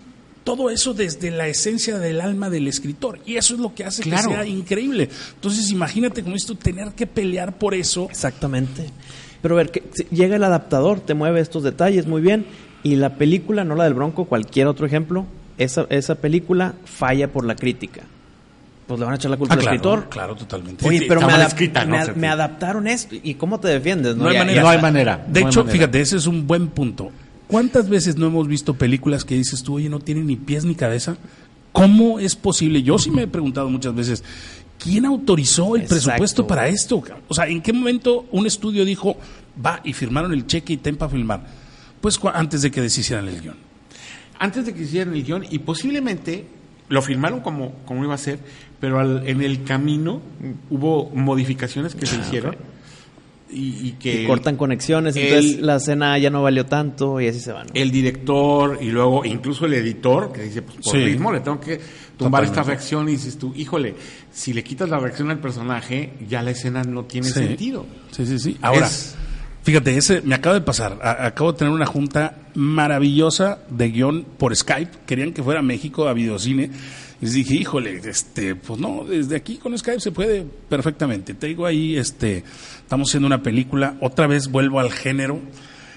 todo eso desde la esencia del alma del escritor. Y eso es lo que hace Claro. que sea increíble. Entonces, imagínate como esto, tener que pelear por eso. Exactamente. Pero a ver, que, si llega el adaptador, te mueve estos detalles muy bien. Y la película, no la del Bronco, cualquier otro ejemplo, esa, esa película falla por la crítica. Pues le van a echar la culpa Ah, al claro, escritor. claro, totalmente. Oye, Sí, pero me, mal adap- escrita, ¿no? me, adaptaron esto. ¿Y cómo te defiendes? No hay Ya- manera. ya No hay está. manera. De no hay hecho, manera. fíjate, ese es un buen punto. ¿Cuántas veces no hemos visto películas que dices tú, oye, no tienen ni pies ni cabeza? ¿Cómo es posible? Yo sí me he preguntado muchas veces, ¿quién autorizó el Exacto. presupuesto para esto? O sea, ¿en qué momento un estudio dijo, va y firmaron el cheque y ten para filmar? Pues antes de que deshicieran el guion. antes de que hicieran el guion y posiblemente lo firmaron como, como iba a ser, pero al- en el camino hubo modificaciones que se hicieron y, y que Y cortan conexiones, el- entonces la escena ya no valió tanto y así se van. el director y luego incluso el editor que dice, pues por Sí. ritmo le tengo que tumbar Totalmente. esta reacción y dices tú, híjole, si le quitas la reacción al personaje, ya la escena no tiene Sí. sentido. Sí, sí, sí. Ahora, Es- Fíjate, ese me acaba de pasar. A- acabo de tener una junta maravillosa de guion por Skype. Querían que fuera a México a videocine. Les dije, híjole, este, pues no, desde aquí con Skype se puede perfectamente. Te digo ahí, este, estamos haciendo una película. Otra vez vuelvo al género.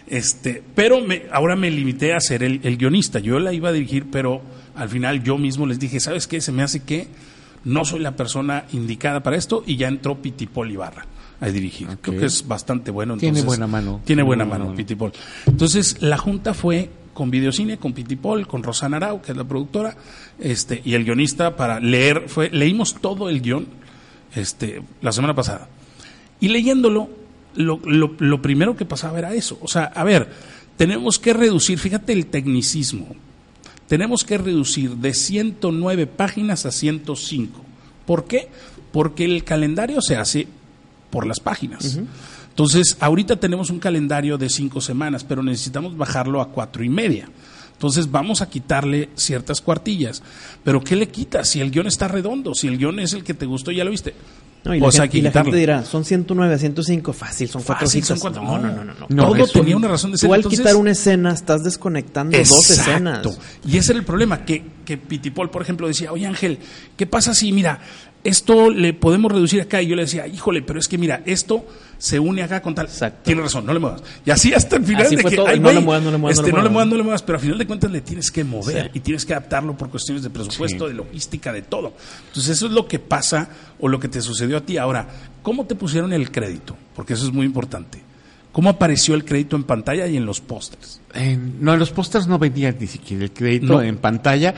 Este, pero me, ahora me limité a ser el, el guionista. Yo la iba a dirigir, pero al final yo mismo les dije, ¿sabes qué? Se me hace que no soy la persona indicada para esto y ya entró Pitipol Ibarra a dirigir. Creo que es bastante bueno. Tiene buena mano. Tiene buena Tiene buena mano, mano. Pitipol. Entonces, la junta fue con Videocine, con Pitipol, con Rosana Arau, que es la productora, este, y el guionista para leer, fue, leímos todo el guion, este, la semana pasada. Y leyéndolo, lo, lo, lo primero que pasaba era eso. O sea, a ver, tenemos que reducir, fíjate el tecnicismo, tenemos que reducir de 109 páginas a 105. ¿Por qué? Porque el calendario se hace por las páginas. Entonces, ahorita tenemos un calendario de cinco semanas, pero necesitamos bajarlo a cuatro y media. Entonces, vamos a quitarle ciertas cuartillas. Pero, ¿qué le quitas? Si el guion está redondo, si el guion es el que te gustó, ya lo viste. No, y, la, hay que gente, y la gente dirá, son 109 a 105, fácil, son cuatro Fácil, citas. son cuatro- No, no, no, no. no. No, Todo un- tenía una razón de ser. Tú al Entonces- quitar una escena estás desconectando dos escenas. Exacto. Y ese era el problema, que, que Pitipol, por ejemplo, decía, oye Ángel, ¿qué pasa si, mira, esto le podemos reducir acá? Y yo le decía, híjole, pero es que mira, esto se une acá con tal. Exacto. Tienes razón, no le muevas. Y así hasta el final Así de fue que, todo, ay, no le muevas, no le muevas, no este, le no le muevas. no le muevas, pero al final de cuentas le tienes que mover Sí. y tienes que adaptarlo por cuestiones de presupuesto, Sí. de logística, de todo. Entonces eso es lo que pasa o lo que te sucedió a ti. Ahora, ¿cómo te pusieron el crédito? Porque eso es muy importante. ¿Cómo apareció el crédito en pantalla y en los pósters? En- no, en los pósters no vendían ni siquiera el crédito No. en pantalla.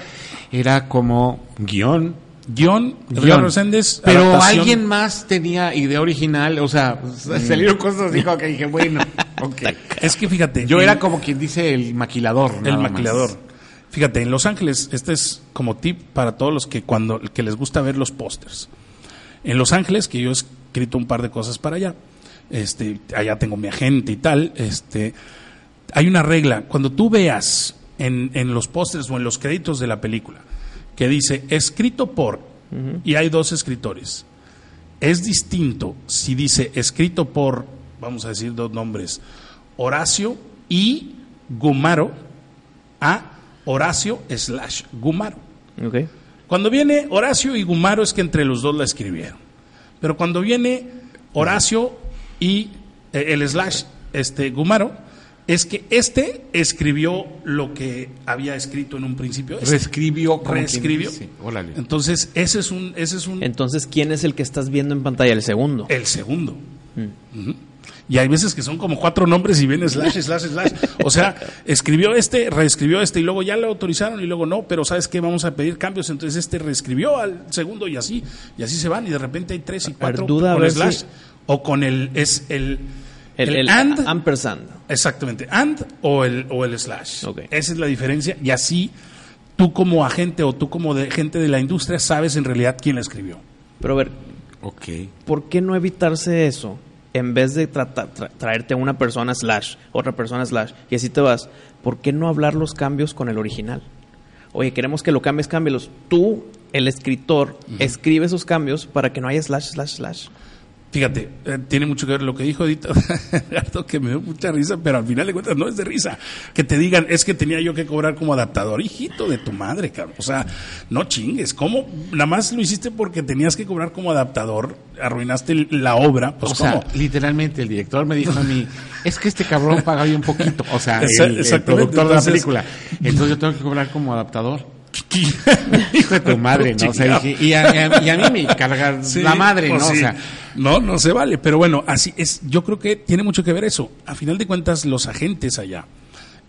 Era como guion. Guión, guion. Ricardo Reséndez, Pero adaptación. alguien más tenía idea original. O sea, salieron cosas así como que dije, bueno, *laughs* ok. Es que fíjate. Yo era como quien dice el maquilador. el más. maquilador. Fíjate, en Los Ángeles, este es como tip para todos los que cuando que les gusta ver los pósters. En Los Ángeles, que yo he escrito un par de cosas para allá, este, allá tengo mi agente y tal, este, hay una regla. Cuando tú veas en, en los pósters o en los créditos de la película que dice escrito por y hay dos escritores, es distinto si dice escrito por, vamos a decir dos nombres, Horacio y Gumaro a Horacio slash Gumaro. Ok. Cuando viene Horacio y Gumaro es que entre los dos la escribieron. Pero cuando viene Horacio y eh, el slash este, Gumaro, es que este escribió lo que había escrito en un principio. este. Reescribió. Reescribió. Entonces, ese es un, ese es un Entonces, ¿quién es el que estás viendo en pantalla? El segundo. el segundo. Ujú. Y hay veces que son como cuatro nombres y viene slash, slash, slash. O sea, escribió este, reescribió este y luego ya lo autorizaron y luego no, pero ¿sabes qué? Vamos a pedir cambios. Entonces este reescribió al segundo y así, y así se van y de repente hay tres y cuatro duda, con slash si- o con el, es el, el, el and, ampersand. exactamente, and o el, o el slash. Ok. Esa es la diferencia y así tú como agente o tú como de, gente de la industria sabes en realidad quién la escribió. Pero a ver, Ok. ¿por qué no evitarse eso? En vez de tra- traerte a una persona slash, otra persona slash, y así te vas, ¿por qué no hablar los cambios con el original? Oye, queremos que lo cambies, cámbielos. Tú, el escritor, escribe esos cambios para que no haya slash, slash, slash. Fíjate, eh, tiene mucho que ver lo que dijo Edito, *laughs* que me dio mucha risa, pero al final de cuentas no es de risa. Que te digan, es que tenía yo que cobrar como adaptador, hijito de tu madre, cabrón. O sea, no chingues. ¿Cómo? Nada más lo hiciste porque tenías que cobrar como adaptador, arruinaste la obra. Pues, o sea, literalmente el director me dijo a mí, es que este cabrón paga bien poquito. O sea, el, el productor de la película. Entonces yo tengo que cobrar como adaptador. *laughs* Hijo de tu madre, ¿no? O sea, dije, y, a, y mí me carga *laughs* Sí, la madre, pues ¿no? O sí. sea, no, no se vale. Pero bueno, así es. Yo creo que tiene mucho que ver eso. A final de cuentas, los agentes allá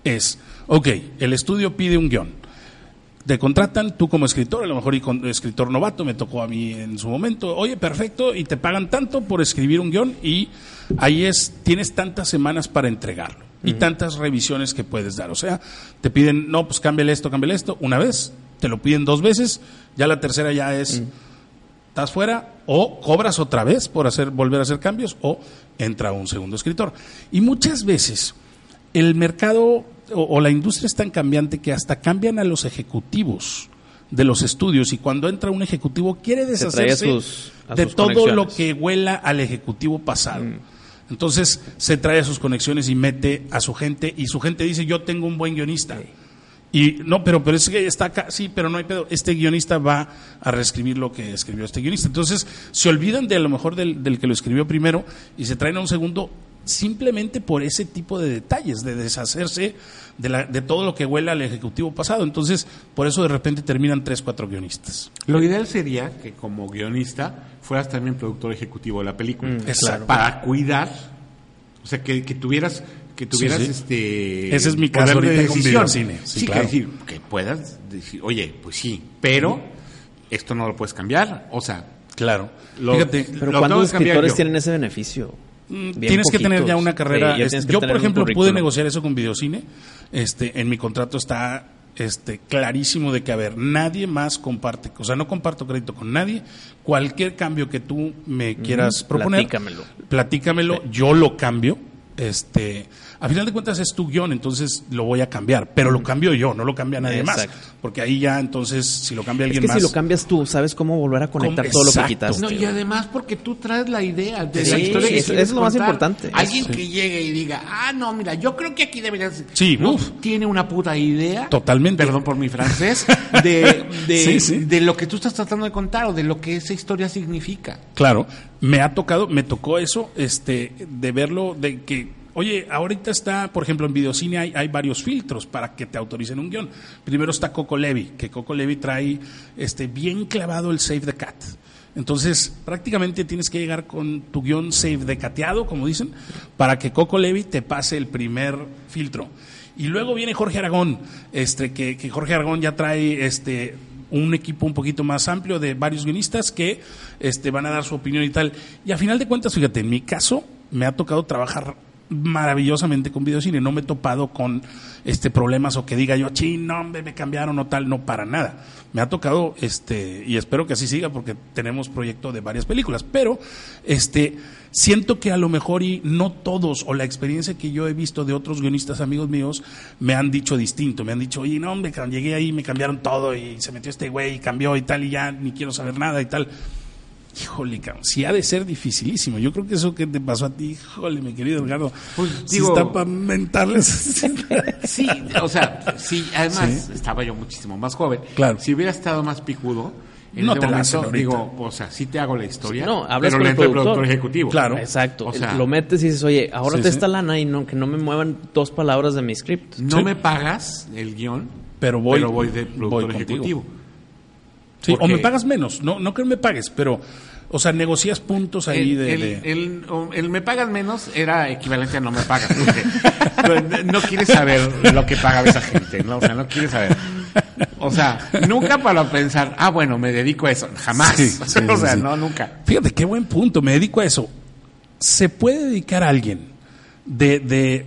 es, ok, el estudio pide un guion. Te contratan tú como escritor, a lo mejor y con- escritor novato, me tocó a mí en su momento. Oye, perfecto, y te pagan tanto por escribir un guion y ahí es, tienes tantas semanas para entregarlo y tantas revisiones que puedes dar. O sea, te piden, no, pues cámbiale esto, cámbiale esto, una vez, te lo piden dos veces, ya la tercera ya es, estás fuera o cobras otra vez por hacer volver a hacer cambios o entra un segundo escritor. Y muchas veces el mercado o, o la industria es tan cambiante que hasta cambian a los ejecutivos de los estudios y cuando entra un ejecutivo quiere a deshacerse sus- a de todo lo que huela al ejecutivo pasado. Entonces se trae a sus conexiones y mete a su gente y su gente dice, yo tengo un buen guionista. Y no, pero, pero es que está acá, sí, pero no hay pedo. Este guionista va a reescribir lo que escribió este guionista. Entonces se olvidan de a lo mejor del, del que lo escribió primero y se traen a un segundo simplemente por ese tipo de detalles, de deshacerse de, la, de todo lo que huele al ejecutivo pasado. Entonces, por eso de repente terminan tres, cuatro guionistas. Lo ideal sería que como guionista fueras también productor ejecutivo de la película. Mm. Para cuidar, o sea, que, que tuvieras que tuvieras Sí, sí. este Ese es mi caso de con decisión. videocine. Sí, Sí, claro. que decir, que puedas decir, oye, pues sí, pero esto no lo puedes cambiar, o sea, Claro. Lo- Fíjate, Pero Lo tengo ¿cuántos escritores tienen ese beneficio? Mm, tienes que tener ya una carrera. Sí, ya este, yo, por ejemplo, pude negociar eso con Videocine. Este, en mi contrato está este, clarísimo de que, a ver, nadie más comparte, o sea, no comparto crédito con nadie. Cualquier cambio que tú me quieras proponer, platícamelo. platícamelo, yo lo cambio. Este, a final de cuentas es tu guion, entonces lo voy a cambiar, pero lo cambio yo, no lo cambia nadie Exacto. más. Porque ahí ya, entonces, si lo cambia Es alguien que más. si lo cambias tú, sabes cómo volver a conectar ¿Cómo? todo lo que Exacto. quitaste. No, y además porque tú traes la idea de Sí, la historia que eso- quieres eso es lo más importante. Alguien Sí. que llegue y diga, ah, no, mira, yo creo que aquí deberías... Sí, no, uf. tiene una puta idea. Totalmente. Perdón por mi francés. *laughs* De, de, Sí, sí. de lo que tú estás tratando de contar o de lo que esa historia significa. Claro, me ha tocado, me tocó eso, este, de verlo, de que, oye, ahorita está, por ejemplo, en videocine hay, hay varios filtros para que te autoricen un guion. Primero está Coco Levi, que Coco Levi trae, este, bien clavado el Save the Cat. Entonces, prácticamente tienes que llegar con tu guion save de cateado, como dicen, para que Coco Levi te pase el primer filtro. Y luego viene Jorge Aragón, este, que, que Jorge Aragón ya trae este, un equipo un poquito más amplio de varios guionistas que este, van a dar su opinión y tal. Y a final de cuentas, fíjate, en mi caso me ha tocado trabajar maravillosamente con videocine, no me he topado con este problemas o que diga yo, chin, no, hombre, me cambiaron o tal, no para nada. Me ha tocado este y espero que así siga porque tenemos proyecto de varias películas, pero este siento que a lo mejor y no todos o la experiencia que yo he visto de otros guionistas amigos míos me han dicho distinto, me han dicho, "Oye, no, hombre, llegué ahí, me cambiaron todo y se metió este güey y cambió y tal y ya ni quiero saber nada y tal." Híjole, cabrón, sí ha de ser dificilísimo. Yo creo que eso que te pasó a ti, híjole, mi querido Edgardo, Pues, sí digo- está para mentarles. *laughs* Sí, o sea, sí, además estaba yo muchísimo más joven. Claro. Si hubiera estado más picudo, en No te la momento, ahorita. digo, o sea, sí te hago la historia, No, hablas pero con le el productor. productor ejecutivo. Claro. Exacto. O sea- lo metes y dices, oye, ahórrate Sí, sí. esta lana y no, que no me muevan dos palabras de mi script. No Sí. me pagas el guion, Pero voy- pero voy de productor voy contigo. O me pagas menos, no, no que me pagues, pero, o sea, negocias puntos ahí el, de, el- de- el- o- el me pagas menos era equivalente a no me pagas. porque *laughs* no- no quieres saber lo que paga esa gente, ¿no? O sea, no quieres saber. O sea, nunca para pensar, ah, bueno, me dedico a eso. Jamás. Sí, *laughs* sí, o sea, no, nunca. Fíjate, qué buen punto, me dedico a eso. ¿Se puede dedicar a alguien de, de,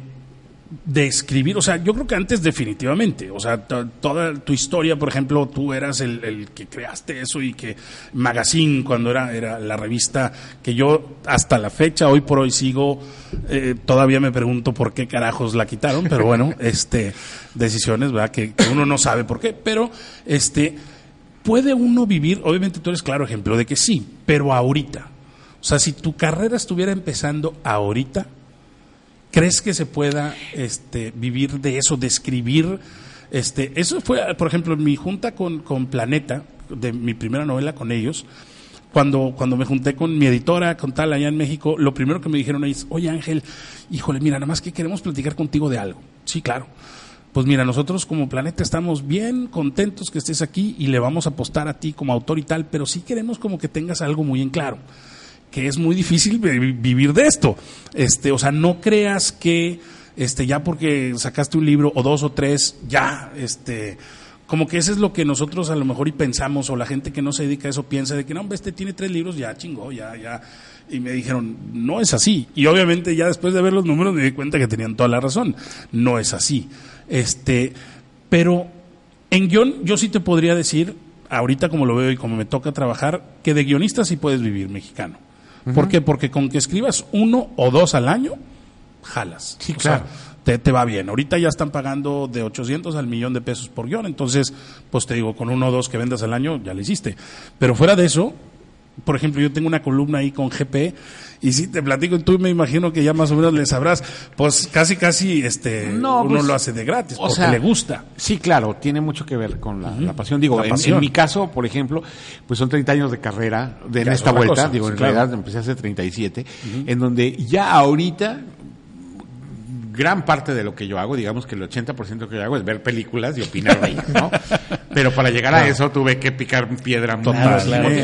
de escribir? O sea, yo creo que antes definitivamente, o sea, to- toda tu historia, por ejemplo, tú eras el, el que creaste eso y que Magazine, cuando era, era la revista que yo hasta la fecha, hoy por hoy sigo, eh, todavía me pregunto por qué carajos la quitaron, pero bueno, *laughs* este, decisiones, ¿verdad? Que, que uno no sabe por qué, pero este, ¿Puede uno vivir? Obviamente tú eres claro ejemplo de que sí, pero ahorita. O sea, si tu carrera estuviera empezando ahorita, ¿crees que se pueda este, vivir de eso, de escribir? Este, eso fue, por ejemplo, en mi junta con, con Planeta, de mi primera novela con ellos, cuando, cuando me junté con mi editora, con tal, allá en México, lo primero que me dijeron es, oye Ángel, híjole, mira, nada más que queremos platicar contigo de algo. Sí, claro. Pues mira, nosotros como planeta estamos bien contentos que estés aquí y le vamos a apostar a ti como autor y tal, pero sí queremos como que tengas algo muy en claro, que es muy difícil vi- vivir de esto. Este, o sea, no creas que este ya porque sacaste un libro o dos o tres, ya este como que eso es lo que nosotros a lo mejor y pensamos o la gente que no se dedica a eso piensa de que no, hombre, este tiene tres libros, ya chingó, ya ya y me dijeron, no es así. Y obviamente ya después de ver los números me di cuenta que tenían toda la razón. No es así. Este, pero en guion yo sí te podría decir, ahorita como lo veo y como me toca trabajar, que de guionista sí puedes vivir mexicano. ¿Por qué? Porque con que escribas uno o dos al año, jalas. Sí, O sea, claro. te, te va bien. Ahorita ya están pagando de 800 al millón de pesos por guion. Entonces, pues te digo, con uno o dos que vendas al año, ya le hiciste. Pero fuera de eso, Por ejemplo, yo tengo una columna ahí con GP y si te platico, tú me imagino que ya más o menos le sabrás, pues casi casi este No, uno pues, lo hace de gratis o porque sea, le gusta. Sí, claro, tiene mucho que ver con la, la pasión. Digo, La en- pasión. En, mi caso, por ejemplo, pues son 30 años de carrera de, en esta vuelta. cosa, digo, sí, en claro. realidad empecé hace 37, en donde ya ahorita gran parte de lo que yo hago, digamos que el 80% de lo que yo hago es ver películas y opinar de ellas, ¿no? Pero para llegar a eso tuve que picar piedra.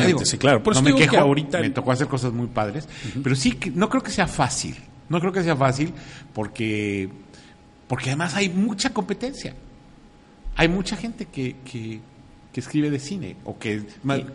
Digo, sí, claro. Por no me que quejo, ahorita- me tocó hacer cosas muy padres, pero sí que no creo que sea fácil. No creo que sea fácil porque porque además hay mucha competencia. Hay mucha gente que, que, que escribe de cine o que,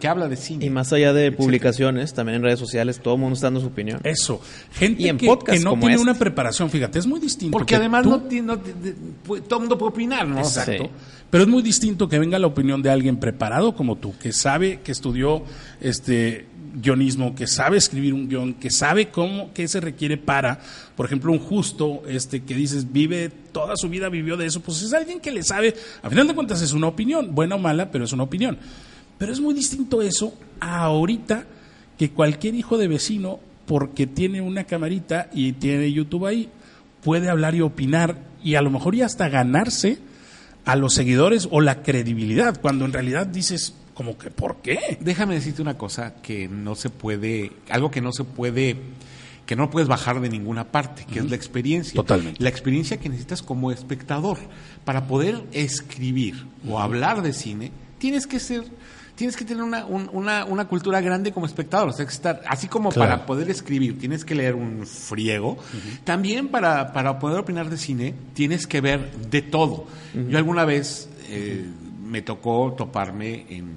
que habla de cine. Y más allá de Etcétera. publicaciones, también en redes sociales, todo el mundo está dando su opinión. Eso. Gente Y en que, podcast que no tiene este. una preparación, fíjate, es muy distinto. Porque que además tú- no, tiene- no tiene- pu- todo el mundo puede opinar, ¿no? Exacto. Sí. Pero es muy distinto que venga la opinión de alguien preparado como tú, que sabe, que estudió este guionismo, que sabe escribir un guion, que sabe cómo, qué se requiere para, por ejemplo, un justo, este, que dices, vive, toda su vida vivió de eso, pues es alguien que le sabe, a final de cuentas es una opinión, buena o mala, pero es una opinión. Pero es muy distinto eso a ahorita que cualquier hijo de vecino, porque tiene una camarita y tiene YouTube ahí, puede hablar y opinar y a lo mejor y hasta ganarse a los seguidores o la credibilidad, cuando en realidad dices, como que, ¿por qué? Déjame decirte una cosa que no se puede, algo que no se puede, que no puedes bajar de ninguna parte, que es la experiencia. Totalmente. La experiencia que necesitas como espectador. Para poder escribir o hablar de cine, tienes que ser, tienes que tener una, un- una, una cultura grande como espectador. O sea, que estar, así como Claro. para poder escribir, tienes que leer un friego. También para, para poder opinar de cine, tienes que ver de todo. Yo alguna vez eh, me tocó toparme en,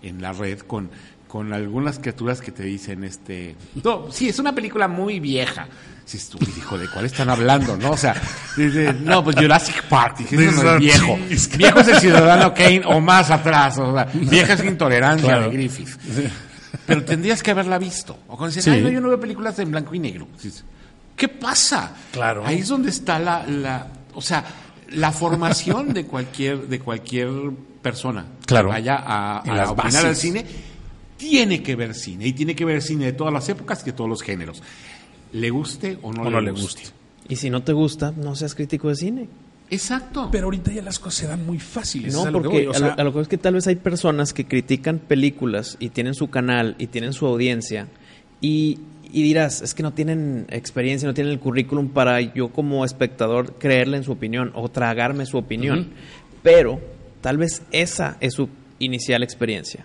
en la red con, con algunas criaturas que te dicen, este, no, sí, es una película muy vieja. Sí, tú, hijo, ¿de cuál están hablando? No, o sea, dice, no, pues Jurassic Park, eso no es viejo. Viejo es el ciudadano Kane o más atrás, o sea, vieja es intolerancia Claro. de Griffith. Pero tendrías que haberla visto. O cuando dicen, Sí. ay, no, yo no veo películas en blanco y negro. ¿Qué pasa? Claro. Ahí es donde está la, la o sea, la formación de cualquier, de cualquier persona Claro. que vaya a, opinar bases. al cine, tiene que ver cine. Y tiene que ver cine de todas las épocas y de todos los géneros. Le guste o no, O no le guste. Y si no te gusta, no seas crítico de cine. Exacto. Pero ahorita ya las cosas se dan muy fáciles. No, es a lo que porque voy, o a, sea, lo, a lo que es que tal vez hay personas que critican películas y tienen su canal y tienen su audiencia y, y dirás, es que no tienen experiencia, no tienen el currículum para yo como espectador creerle en su opinión o tragarme su opinión. Pero tal vez esa es su inicial experiencia.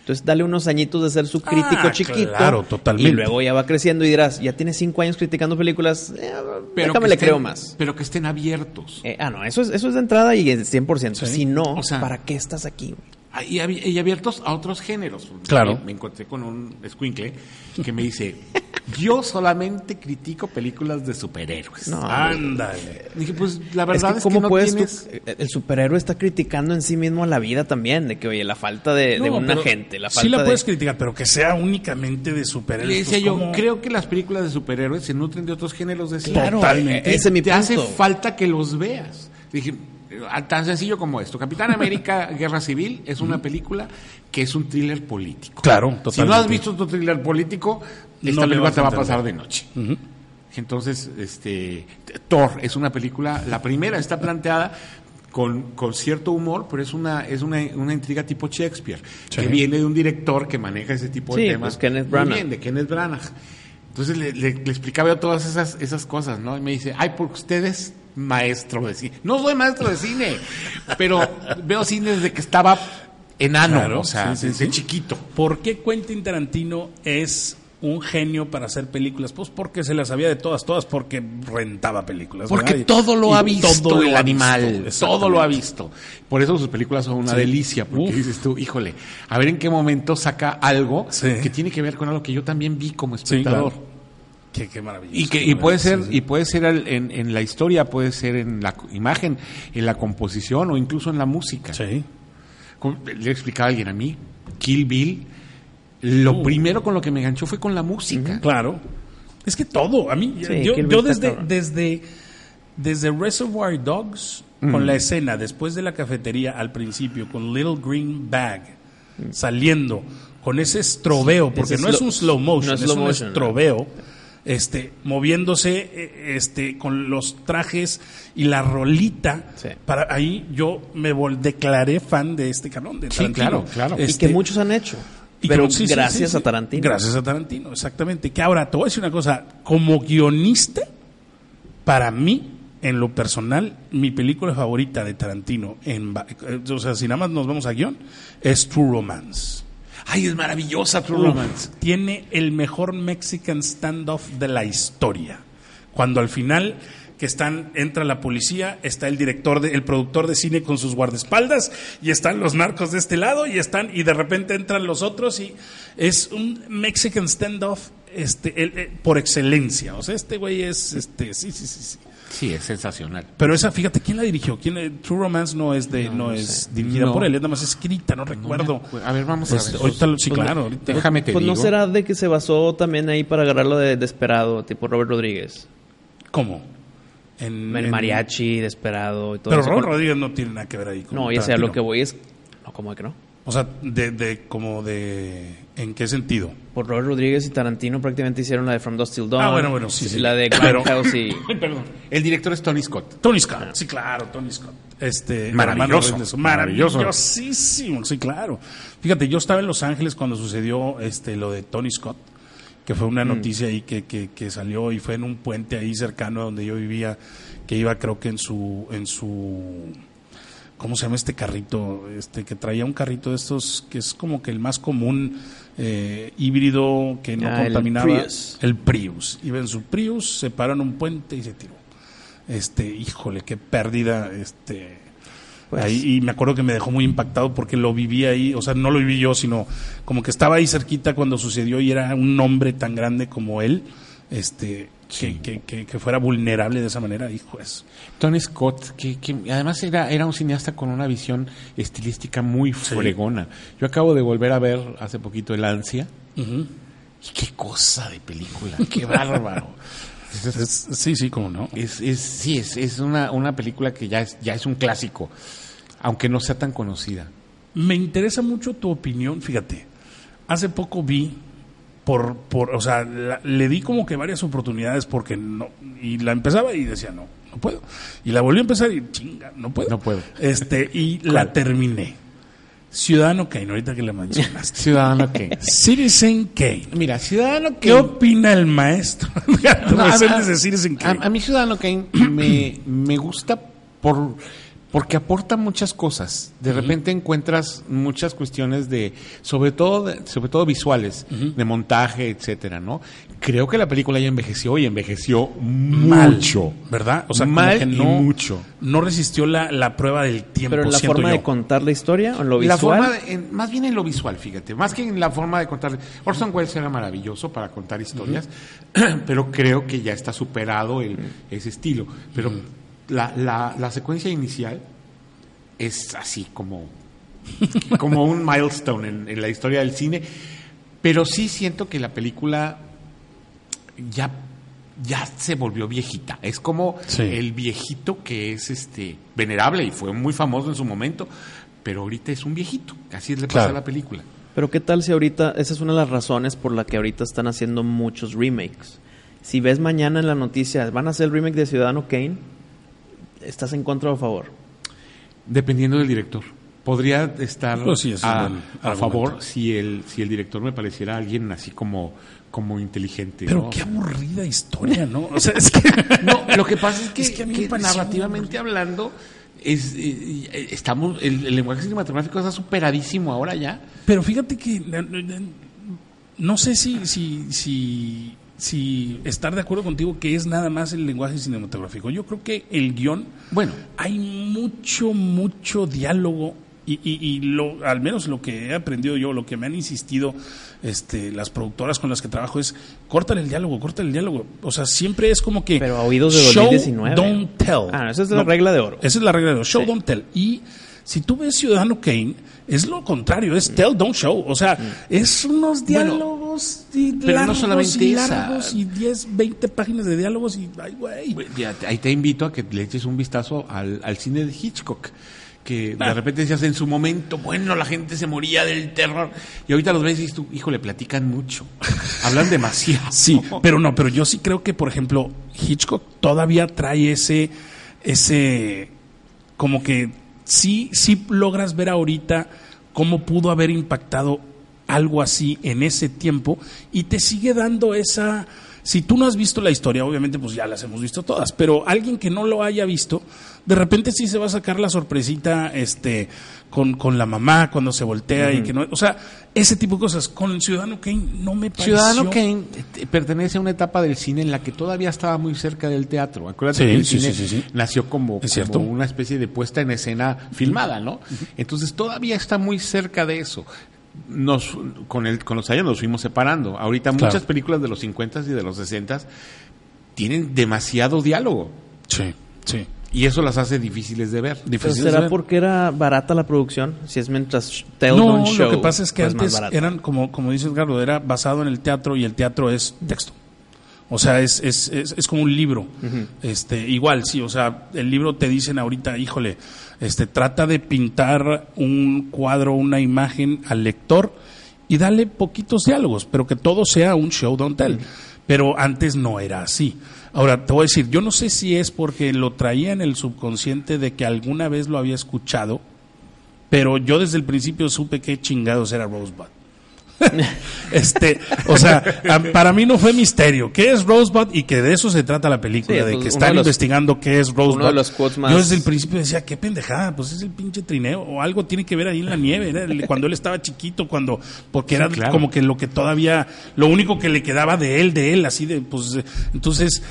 Entonces, dale unos añitos de ser su crítico Ah, chiquito. claro, totalmente. Y luego ya va creciendo y dirás, ya tienes cinco años criticando películas, eh, Pero déjame le estén- creo más. Pero que estén abiertos. Eh, ah, no, eso es, eso es de entrada y es 100%. Sí. Si no, O sea- ¿para qué estás aquí? Ah, Y, y abiertos a otros géneros. Claro. Me, me encontré con un escuincle que me dice, yo solamente critico películas de superhéroes. No, ándale. Dije, pues la Es verdad es que, cómo no puedes tú- tienes... el superhéroe está criticando en sí mismo a la vida también, de que oye, la falta de, de No, un pero agente, la falta sí la de... puedes criticar, pero que sea únicamente de Le superhéroes. decía pues, yo, ¿cómo? creo que las películas de superhéroes se nutren de otros géneros de cine. Claro, Totalmente. ese es mi Te hace falta que los veas. Dije, tan sencillo como esto. Capitán América, *laughs* Guerra Civil, es una película que es un thriller político. Claro, Si no totalmente. has visto tu thriller político, esta película te va a pasar de noche. Entonces, este, Thor es una película, la primera está planteada con, con cierto humor, pero es una, es una, una intriga tipo Shakespeare, Sí. que viene de un director que maneja ese tipo de Sí, temas. pues, Kenneth muy Branagh. bien, de Kenneth Branagh. Entonces le, le- le explicaba yo todas esas, esas cosas, ¿no? Y me dice, ay, porque usted es maestro de cine. No soy maestro de cine, pero veo cine desde que estaba enano, Claro, o sea, sí, desde sí. chiquito. ¿Por qué Quentin Tarantino es un genio para hacer películas? Pues porque se las sabía de todas, todas, porque rentaba películas. Porque todo lo y ha visto todo lo el ha animal, visto, todo lo ha visto. Por eso sus películas son una Sí. delicia, porque Uf. dices tú, híjole, a ver en qué momento saca algo Sí. que tiene que ver con algo que yo también vi como Sí, espectador. claro. Qué, qué maravilloso. Y que y puede ser sí. y puede ser en, en la historia, puede ser en la imagen, en la composición o incluso en la música. Sí. Como Le explicaba a alguien a mí, Kill Bill, lo Uh. primero con lo que me enganchó fue con la música. Claro. Es que todo. A mí, Sí, yo, desde, desde, desde Reservoir Dogs, con la escena después de la cafetería al principio, con Little Green Bag, saliendo con ese estrobeo, porque ese no es slow- un slow motion, no es, un motion, ¿no? Este, moviéndose eh, este, con los trajes y la rolita. Sí. Para ahí yo me vol- declaré fan de este cabrón, de Sí, Tarantino. claro, claro. y Este, que muchos han hecho. y pero sí, gracias sí, a. Tarantino. Gracias a Tarantino, exactamente. Que ahora te voy a decir una cosa, como guionista, para mí, en lo personal, mi película favorita de Tarantino, en, o sea, si nada más nos vamos a guion, es True Romance. Ay, es maravillosa True Uf, Romance. Tiene el mejor Mexican standoff de la historia. Cuando al final que están entra la policía, está el director de, el productor de cine con sus guardaespaldas y están los narcos de este lado y están y de repente entran los otros y es un Mexican standoff este el- eh, por excelencia. O sea, este güey es este sí sí sí sí. Sí, es sensacional. Pero esa, fíjate, ¿quién la dirigió? ¿Quién, True Romance no es de, no, no es sé. dirigida No. por él, es nada más escrita, no recuerdo. A ver, vamos a Este, ver. ahorita sí, Pues, claro, ahorita. Déjame te Pues digo. no será de que se basó también ahí para agarrarlo de Desperado, tipo Robert Rodríguez. ¿Cómo? En, El en- mariachi, Desperado y todo Pero eso. Robert Con- Rodríguez no tiene nada que ver ahí con No, ya sea, lo que voy es... No, ¿cómo que no? O sea, de, de, como de... ¿En qué sentido? Por Robert Rodríguez y Tarantino prácticamente hicieron la de From Dust Till Dawn. Ah, bueno, bueno, sí, sí. La de Pero- Grindhouse y... *coughs* Ay, perdón. El director es Tony Scott. Tony Scott. Sí, claro, Tony Scott. Este, Maravilloso, maravilloso. Maravillosísimo, sí, claro. Fíjate, yo estaba en Los Ángeles cuando sucedió este, lo de Tony Scott, que fue Mm. una noticia ahí que, que, que salió y fue en un puente ahí cercano a donde yo vivía, que iba creo que en su... En su ¿Cómo se llama este carrito? Este que traía un carrito de estos que es como que el más común eh, híbrido que no Ah, el contaminaba. Prius. El Prius. Iba en su Prius, se paró en un puente y se tiró. Este, híjole, qué pérdida, este. Pues- ahí, y me acuerdo que me dejó muy impactado porque lo viví ahí, o sea, no lo viví yo, sino como que estaba ahí cerquita cuando sucedió y era un hombre tan grande como él, este, que, que, que, que fuera vulnerable de esa manera, hijo es. Tony Scott, que, que además era, era un cineasta con una visión estilística muy fregona. Yo acabo de volver a ver hace poquito El Ansia. Y qué cosa de película, qué *laughs* bárbaro. Es- es- Es- sí, sí, como no. Es, es, sí, es, es una, una película que ya es, ya es un clásico, aunque no sea tan conocida. Me interesa mucho tu opinión, fíjate. Hace poco vi por, por o sea, la- le di como que varias oportunidades porque no y la empezaba y decía, "No, no puedo." Y la volví a empezar y chinga, no puedo. No puedo. Este, y la terminé. Ciudadano Kane, ahorita que la mencionaste. Ciudadano Kane. Citizen Kane. Mira, Ciudadano ¿Qué Kane. opina el maestro? *laughs* No, a- a- de Citizen a, Kane. a mí Ciudadano Kane me, me gusta por porque aporta muchas cosas. De repente encuentras muchas cuestiones de, sobre todo, de- sobre todo visuales, de montaje, etcétera, ¿no? Creo que la película ya envejeció y envejeció Mal, mucho, ¿verdad? O sea, mal que y mucho. no resistió la, la prueba del tiempo. Pero en la siento forma yo. de contar la historia, o en lo La visual... forma de- en- más bien en lo visual, fíjate, más que en la forma de contar. Orson Welles era maravilloso para contar historias, *clears throat* pero creo que ya está superado el- ese estilo. Pero la, la- la secuencia inicial es así como, *laughs* como un milestone en, en la historia del cine, pero sí siento que la película ya ya se volvió viejita. Es como Sí. el viejito que es este venerable y fue muy famoso en su momento, pero ahorita es un viejito. Así le pasa Claro. a la película. Pero qué tal si ahorita, esa es una de las razones por la que ahorita están haciendo muchos remakes. Si ves mañana en la noticia, van a hacer el remake de Ciudadano Kane, ¿estás en contra o a favor? Dependiendo del director. Podría estar Pues sí, ese es a, favor si el, si el director me pareciera alguien así como, como inteligente. Pero ¿no? qué aburrida historia, ¿no? O sea, *laughs* es que. No, lo que pasa es que, Es que a mí que narrativamente hablando, es, eh, eh, estamos, el, el lenguaje cinematográfico está superadísimo ahora ya. Pero fíjate que no sé si, si, si, si estar de acuerdo contigo que es nada más el lenguaje cinematográfico. Yo creo que el guion, Bueno, hay mucho, mucho diálogo. Y, y, y lo, al menos lo que he aprendido yo, lo que me han insistido este, las productoras con las que trabajo es, córtale el diálogo, córtale el diálogo. O sea, siempre es como que... Pero a oídos de show, 2019. don't tell. Ah, esa es la regla de oro. Esa es la regla de oro. Show, Sí. don't tell. Y si tú ves Ciudadano Kane, es lo contrario, es tell, don't show. O sea, es unos diálogos pero no solamente y esa. largos y 10, 20 páginas de diálogos y, ay, güey. ahí te invito a que le eches un vistazo al, al cine de Hitchcock, que de repente decías en su momento, bueno, la gente se moría del terror. Y ahorita los ves y dices tú, híjole, platican mucho. *laughs* Hablan demasiado. Sí, pero no, pero yo sí creo que, por ejemplo, Hitchcock todavía trae ese, ese, como que sí, sí logras ver ahorita cómo pudo haber impactado algo así en ese tiempo y te sigue dando esa, si tú no has visto la historia, obviamente pues ya las hemos visto todas, pero alguien que no lo haya visto, de repente sí se va a sacar la sorpresita, este, con, con la mamá cuando se voltea y que no, o sea, ese tipo de cosas. Con Ciudadano Kane no me pareció. Ciudadano Kane eh, pertenece a una etapa del cine en la que todavía estaba muy cerca del teatro. Acuérdate Sí, que el sí, cine sí, nació como, Es como una especie de puesta en escena filmada, ¿no? Entonces todavía está muy cerca de eso. Nos, con, el, con los años nos fuimos separando. Ahorita Claro. muchas películas de los 50 y de los 60 tienen demasiado diálogo Sí, sí. y eso las hace difíciles de ver. Pero Difícil de ¿Será ver. porque era barata la producción? Si es mientras Tell No, Don't Show. lo que pasa es que pues, antes eran, como, como dice Edgardo, era basado en el teatro y el teatro es texto. O sea, es, es, es, es como un libro. este, igual, sí, o sea, el libro te dicen ahorita, híjole, este, trata de pintar un cuadro, una imagen al lector y dale poquitos diálogos, pero que todo sea un show don't tell. Pero antes no era así. Ahora, te voy a decir, yo no sé si es porque lo traía en el subconsciente de que alguna vez lo había escuchado, pero yo desde el principio supe qué chingados era Rosebud. *laughs* este, o sea, a- para mí no fue misterio. ¿Qué es Rosebud? Y que de eso se trata la película, Sí, de pues, que están de los- investigando qué es Rosebud. uno de los quotes más- Yo desde el principio decía, qué pendejada, pues es el pinche trineo, o algo tiene que ver ahí en la nieve, era el- cuando él estaba chiquito, cuando, porque era claro. como que lo que todavía, lo único que le quedaba de él, de él, así de, pues, entonces,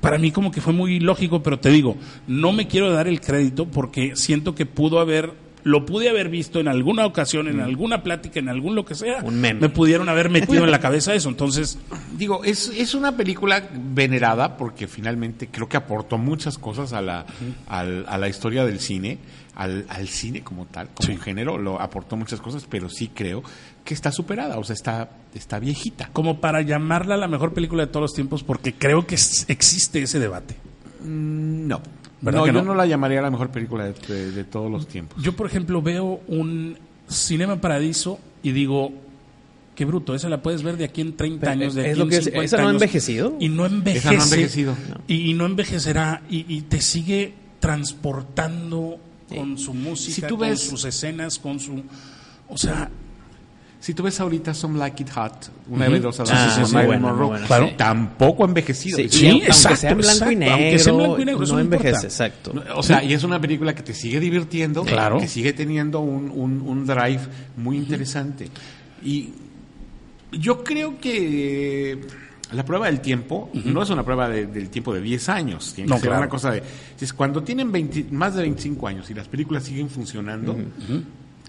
para mí como que fue muy lógico, pero te digo, no me quiero dar el crédito porque siento que pudo haber, lo pude haber visto en alguna ocasión, en alguna plática, en algún lo que sea. Un meme. Me pudieron haber metido en la *laughs* cabeza eso. Entonces, Digo, es, es una película venerada porque finalmente creo que aportó muchas cosas a la, al- a la historia del cine, al, al cine como tal, como Sí. género, lo aportó muchas cosas, pero sí creo que está superada, o sea, está, está viejita. como para llamarla la mejor película de todos los tiempos, porque creo que existe ese debate. Mm, No, ¿Verdad no, que yo no? no la llamaría la mejor película de, de- de todos los tiempos. Yo, por ejemplo, veo un Cinema Paradiso y digo, qué bruto, esa la puedes ver de aquí en 30 Pero, años, de es aquí lo en que es- 50 ¿esa no ha envejecido? Y no envejece. Esa no ha envejecido. Y, y no envejecerá y, y te sigue transportando con su música, Si tú con ves- sus escenas, con su... O sea, Si tú ves ahorita Some Like It Hot, una Ujú. de dos Sí, sí, sí, sí, Monroe, buena, Claro. tampoco ha envejecido. Sí, Y- aunque exacto, sea en blanco y negro. aunque sea en blanco y negro, no envejece, exacto. O sea, y es una película que te sigue divirtiendo, Claro. que sigue teniendo un, un- un drive muy interesante. Y yo creo que la prueba del tiempo no es una prueba de- del tiempo de 10 años, tiene No, que ser claro. una cosa de... Es cuando tienen 20 más de 25 años y las películas siguen funcionando,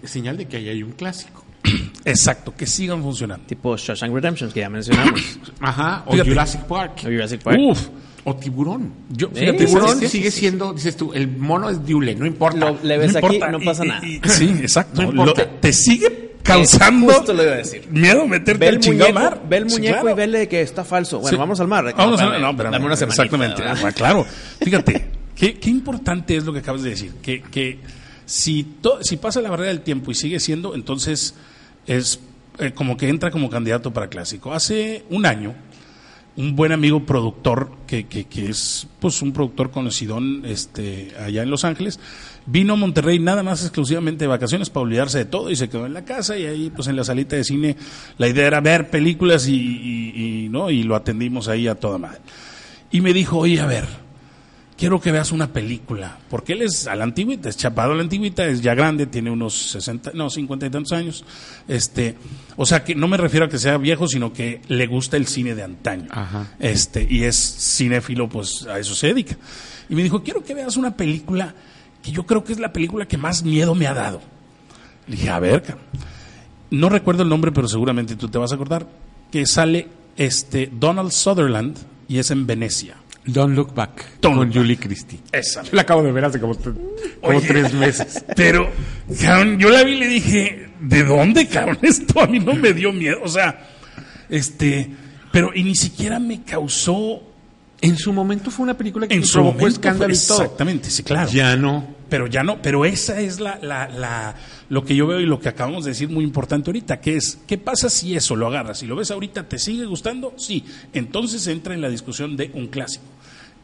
es señal de que ahí hay un clásico. *clears throat* exacto, que sigan funcionando. Tipo Shawshank Redemption, que ya mencionamos. *clears throat* Ajá, o Fíjate. Jurassic Park, o Jurassic Park. Uf, o Tiburón. yo, Eh, fíjate, Tiburón ¿sabes qué? sigue siendo, dices tú, el mono es Diule, no importa. Lo- le ves No aquí, no pasa nada. y- sí, exacto. No importa. Lo- te sigue causando Justo lo iba a decir. miedo meterte Ve el al chingado muñeco, mar. ve el Sí, muñeco claro. y vele que está falso. Bueno, Sí. vamos al mar. Vamos espérame, a no, espérame, dame una semanita, Exactamente. ¿verdad? Ah, claro. Fíjate, qué, qué importante es lo que acabas de decir. Que, que si, to- si pasa la barrera del tiempo y sigue siendo, entonces es eh, como que entra como candidato para clásico. Hace un año, un buen amigo productor, que, que, que es pues un productor conocido este, allá en Los Ángeles, vino a Monterrey nada más exclusivamente de vacaciones para olvidarse de todo y se quedó en la casa y ahí pues en la salita de cine la idea era ver películas y, y- y, no y lo atendimos ahí a toda madre. Y me dijo, oye, a ver, quiero que veas una película, porque él es a la antigüita, es chapado a la antigüita, es ya grande, tiene unos 60, no, 50 y tantos años. Este, o sea que no me refiero a que sea viejo, sino que le gusta el cine de antaño. Ajá. Este, y es cinéfilo, pues a eso se dedica. Y me dijo, quiero que veas una película que yo creo que es la película que más miedo me ha dado. Le dije, a ver, no recuerdo el nombre, pero seguramente tú te vas a acordar, que sale este Donald Sutherland y es en Venecia. Don't Look Back Don't con Look Julie Christie. Esa. Yo la acabo de ver hace como, como Oye. tres meses. *laughs* Pero, cabrón, yo la vi y le dije, ¿de dónde, cabrón? *laughs* Esto a mí no me dio miedo. O sea, este, pero y ni siquiera me causó En su momento fue una película que en su provocó momento, escándalo y todo. Exactamente, sí, claro. Ya no. pero ya no, pero esa es la, la, la, lo que yo veo y lo que acabamos de decir muy importante ahorita, que es, ¿qué pasa si eso lo agarras y lo ves ahorita, te sigue gustando? Sí, entonces entra en la discusión de un clásico.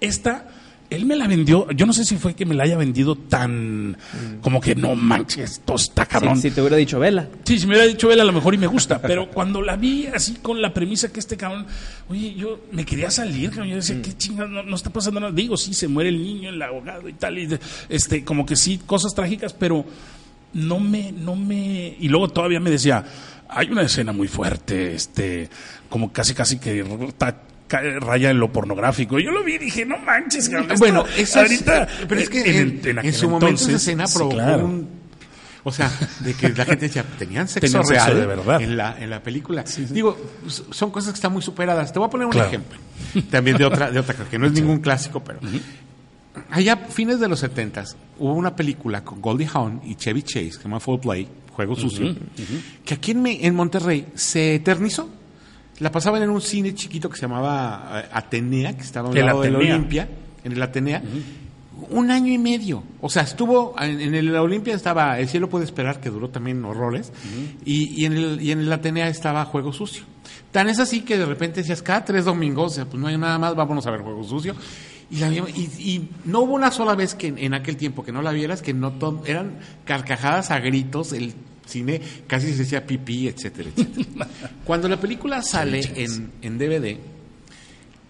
Esta él me la vendió, yo no sé si fue que me la haya vendido tan como que no manches, esto está cabrón. Si, si te hubiera dicho vela. Sí, si me hubiera dicho vela a lo mejor y me gusta, pero *laughs* cuando la vi así con la premisa que este cabrón, oye, yo me quería salir, cabrón, yo decía, qué chingados, no, no está pasando nada. Digo, sí, se muere el niño, el abogado y tal, y de- este, como que sí, cosas trágicas, pero no me, no me, y luego todavía me decía, hay una escena muy fuerte, este, como casi, casi que está- raya en lo pornográfico. Yo lo vi y dije, no manches, cabrón. Bueno, eso ahorita, es, pero es que en, en, en en aquel su momento esa entonces, escena sí, provocó claro. un... O sea, de que la gente decía, tenían sexo real de verdad. En, la, en la película. Digo, son cosas que están muy superadas. Te voy a poner un Claro. ejemplo. También de otra, de otra, que no es ningún clásico, pero... Allá, fines de los 70 hubo una película con Goldie Hawn y Chevy Chase, que se llama Full Play, Juego Sucio, que aquí en, en Monterrey se eternizó. La pasaban en un cine chiquito que se llamaba eh, Atenea, que estaba a un El lado de la Atenea. Olimpia, en el Atenea. Un año y medio. O sea, estuvo en, en el Olimpia estaba El cielo puede esperar, que duró también horrores, y, y en el, y en el Atenea estaba Juego Sucio. Tan es así que de repente decías, cada tres domingos, o sea, pues no hay nada más, vámonos a ver Juego Sucio. Y, la y, y no hubo una sola vez que en, en aquel tiempo que no la vieras, que no eran carcajadas a gritos, el cine casi se decía pipí, etcétera, etcétera. *laughs* Cuando la película sale en, en DVD,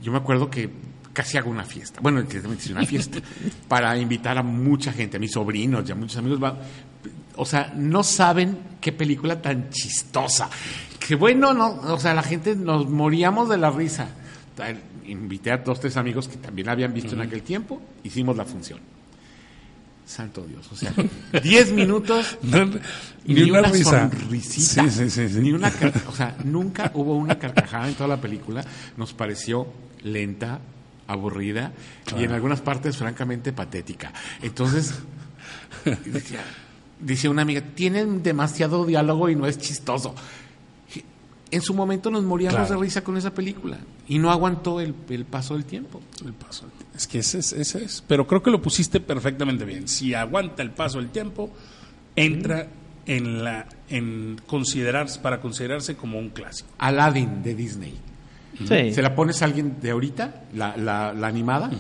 yo me acuerdo que casi hago una fiesta. Bueno, hice una fiesta *laughs* para invitar a mucha gente, a mis sobrinos y a muchos amigos. O sea, no saben qué película tan chistosa. Que bueno, no, o sea, la gente nos moríamos de la risa. Invité a dos, tres amigos que también la habían visto en aquel tiempo, hicimos la función. Santo Dios, o sea, 10 minutos *laughs* ni, ni, una, una, risa. sonrisita. Sí, sí, sí, sí. Ni una o sea, nunca hubo una carcajada en toda la película. Nos pareció lenta, aburrida y en algunas partes francamente patética. Entonces, decía, dice una amiga, tienen demasiado diálogo y no es chistoso. En su momento nos moríamos Claro. de risa con esa película y no aguantó el, el paso del tiempo. El paso. Es que ese es, ese es. Pero creo que lo pusiste perfectamente bien. Si aguanta el paso del tiempo, entra en la en considerarse para considerarse como un clásico. Aladdin de Disney. Sí. Se la pones a alguien de ahorita, la, la, la animada,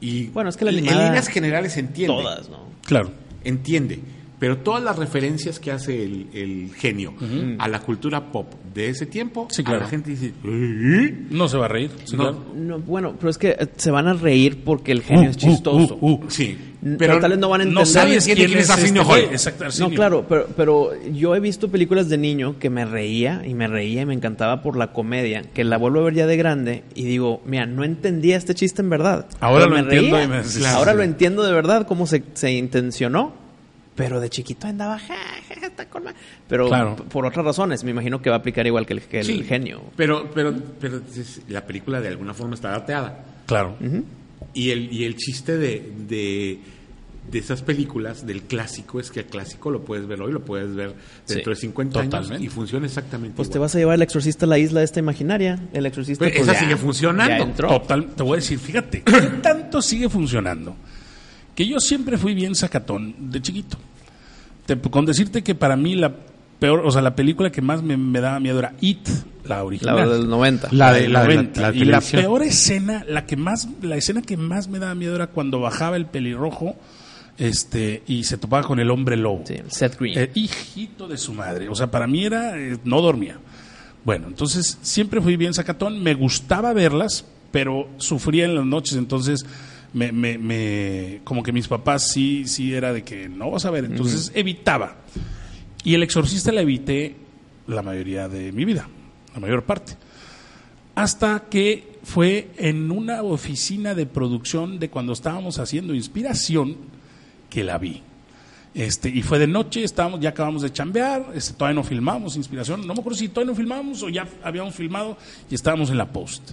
y Bueno, es que la en líneas generales entiende. Todas, ¿no? Claro. Entiende. Pero todas las referencias que hace el, el genio a la cultura pop de ese tiempo, Sí, a claro. la gente dice, "¿Eh?". No se va a reír. sí, No. claro. No, bueno, pero es que eh, se van a reír porque el genio Uh, es chistoso. uh, uh, uh. sí. Pero, tal vez no van a No entender. sabes entiende quién quién es es Arsenio este Hall. Exacto, No, Arsenio. claro, pero, pero yo he visto películas de niño que me reía y me reía y me encantaba por la comedia, que la vuelvo a ver ya de grande y digo, mira, no entendía este chiste en verdad. Ahora lo me entiendo reía. y me- Ahora sí. lo entiendo de verdad cómo se, se intencionó. Pero de chiquito andaba, "Ja, ja, está con ma-". Pero Claro. por otras razones, me imagino que va a aplicar igual que el, que el Sí, genio. Pero, pero, pero la película de alguna forma está dateada. Claro. Y el, y el chiste de, de, de esas películas, del clásico, es que el clásico lo puedes ver hoy, lo puedes ver dentro Sí, de 50 años y funciona exactamente Pues te vas a llevar el exorcista a la isla esta imaginaria. El exorcista. Pues pues, esa ya- sigue funcionando. ya entró. Total, te voy a decir, fíjate, ¿qué tanto sigue funcionando? Que yo siempre fui bien sacatón de chiquito. Te- con decirte que para mí la peor, o sea, la película que más me, me daba miedo era It, la La original. del 90. La de- del la de la- 90. la y la peor escena, la que más, la escena que más me daba miedo era cuando bajaba el pelirrojo, este, y se topaba con el hombre lobo. Sí, Seth Green. Eh, hijito de su madre. O sea, para mí era. eh, no dormía. Bueno, entonces siempre fui bien sacatón. Me gustaba verlas, pero sufría en las noches. Entonces, me, me, me- como que mis papás sí, sí era de que no vas a ver. Entonces, evitaba. Y el exorcista la evité la mayoría de mi vida, la mayor parte. Hasta que fue en una oficina de producción de cuando estábamos haciendo inspiración que la vi. Este, y fue de noche, estábamos, ya acabamos de chambear, este, todavía no filmamos inspiración, no me acuerdo si todavía no filmamos o ya habíamos filmado y estábamos en la post.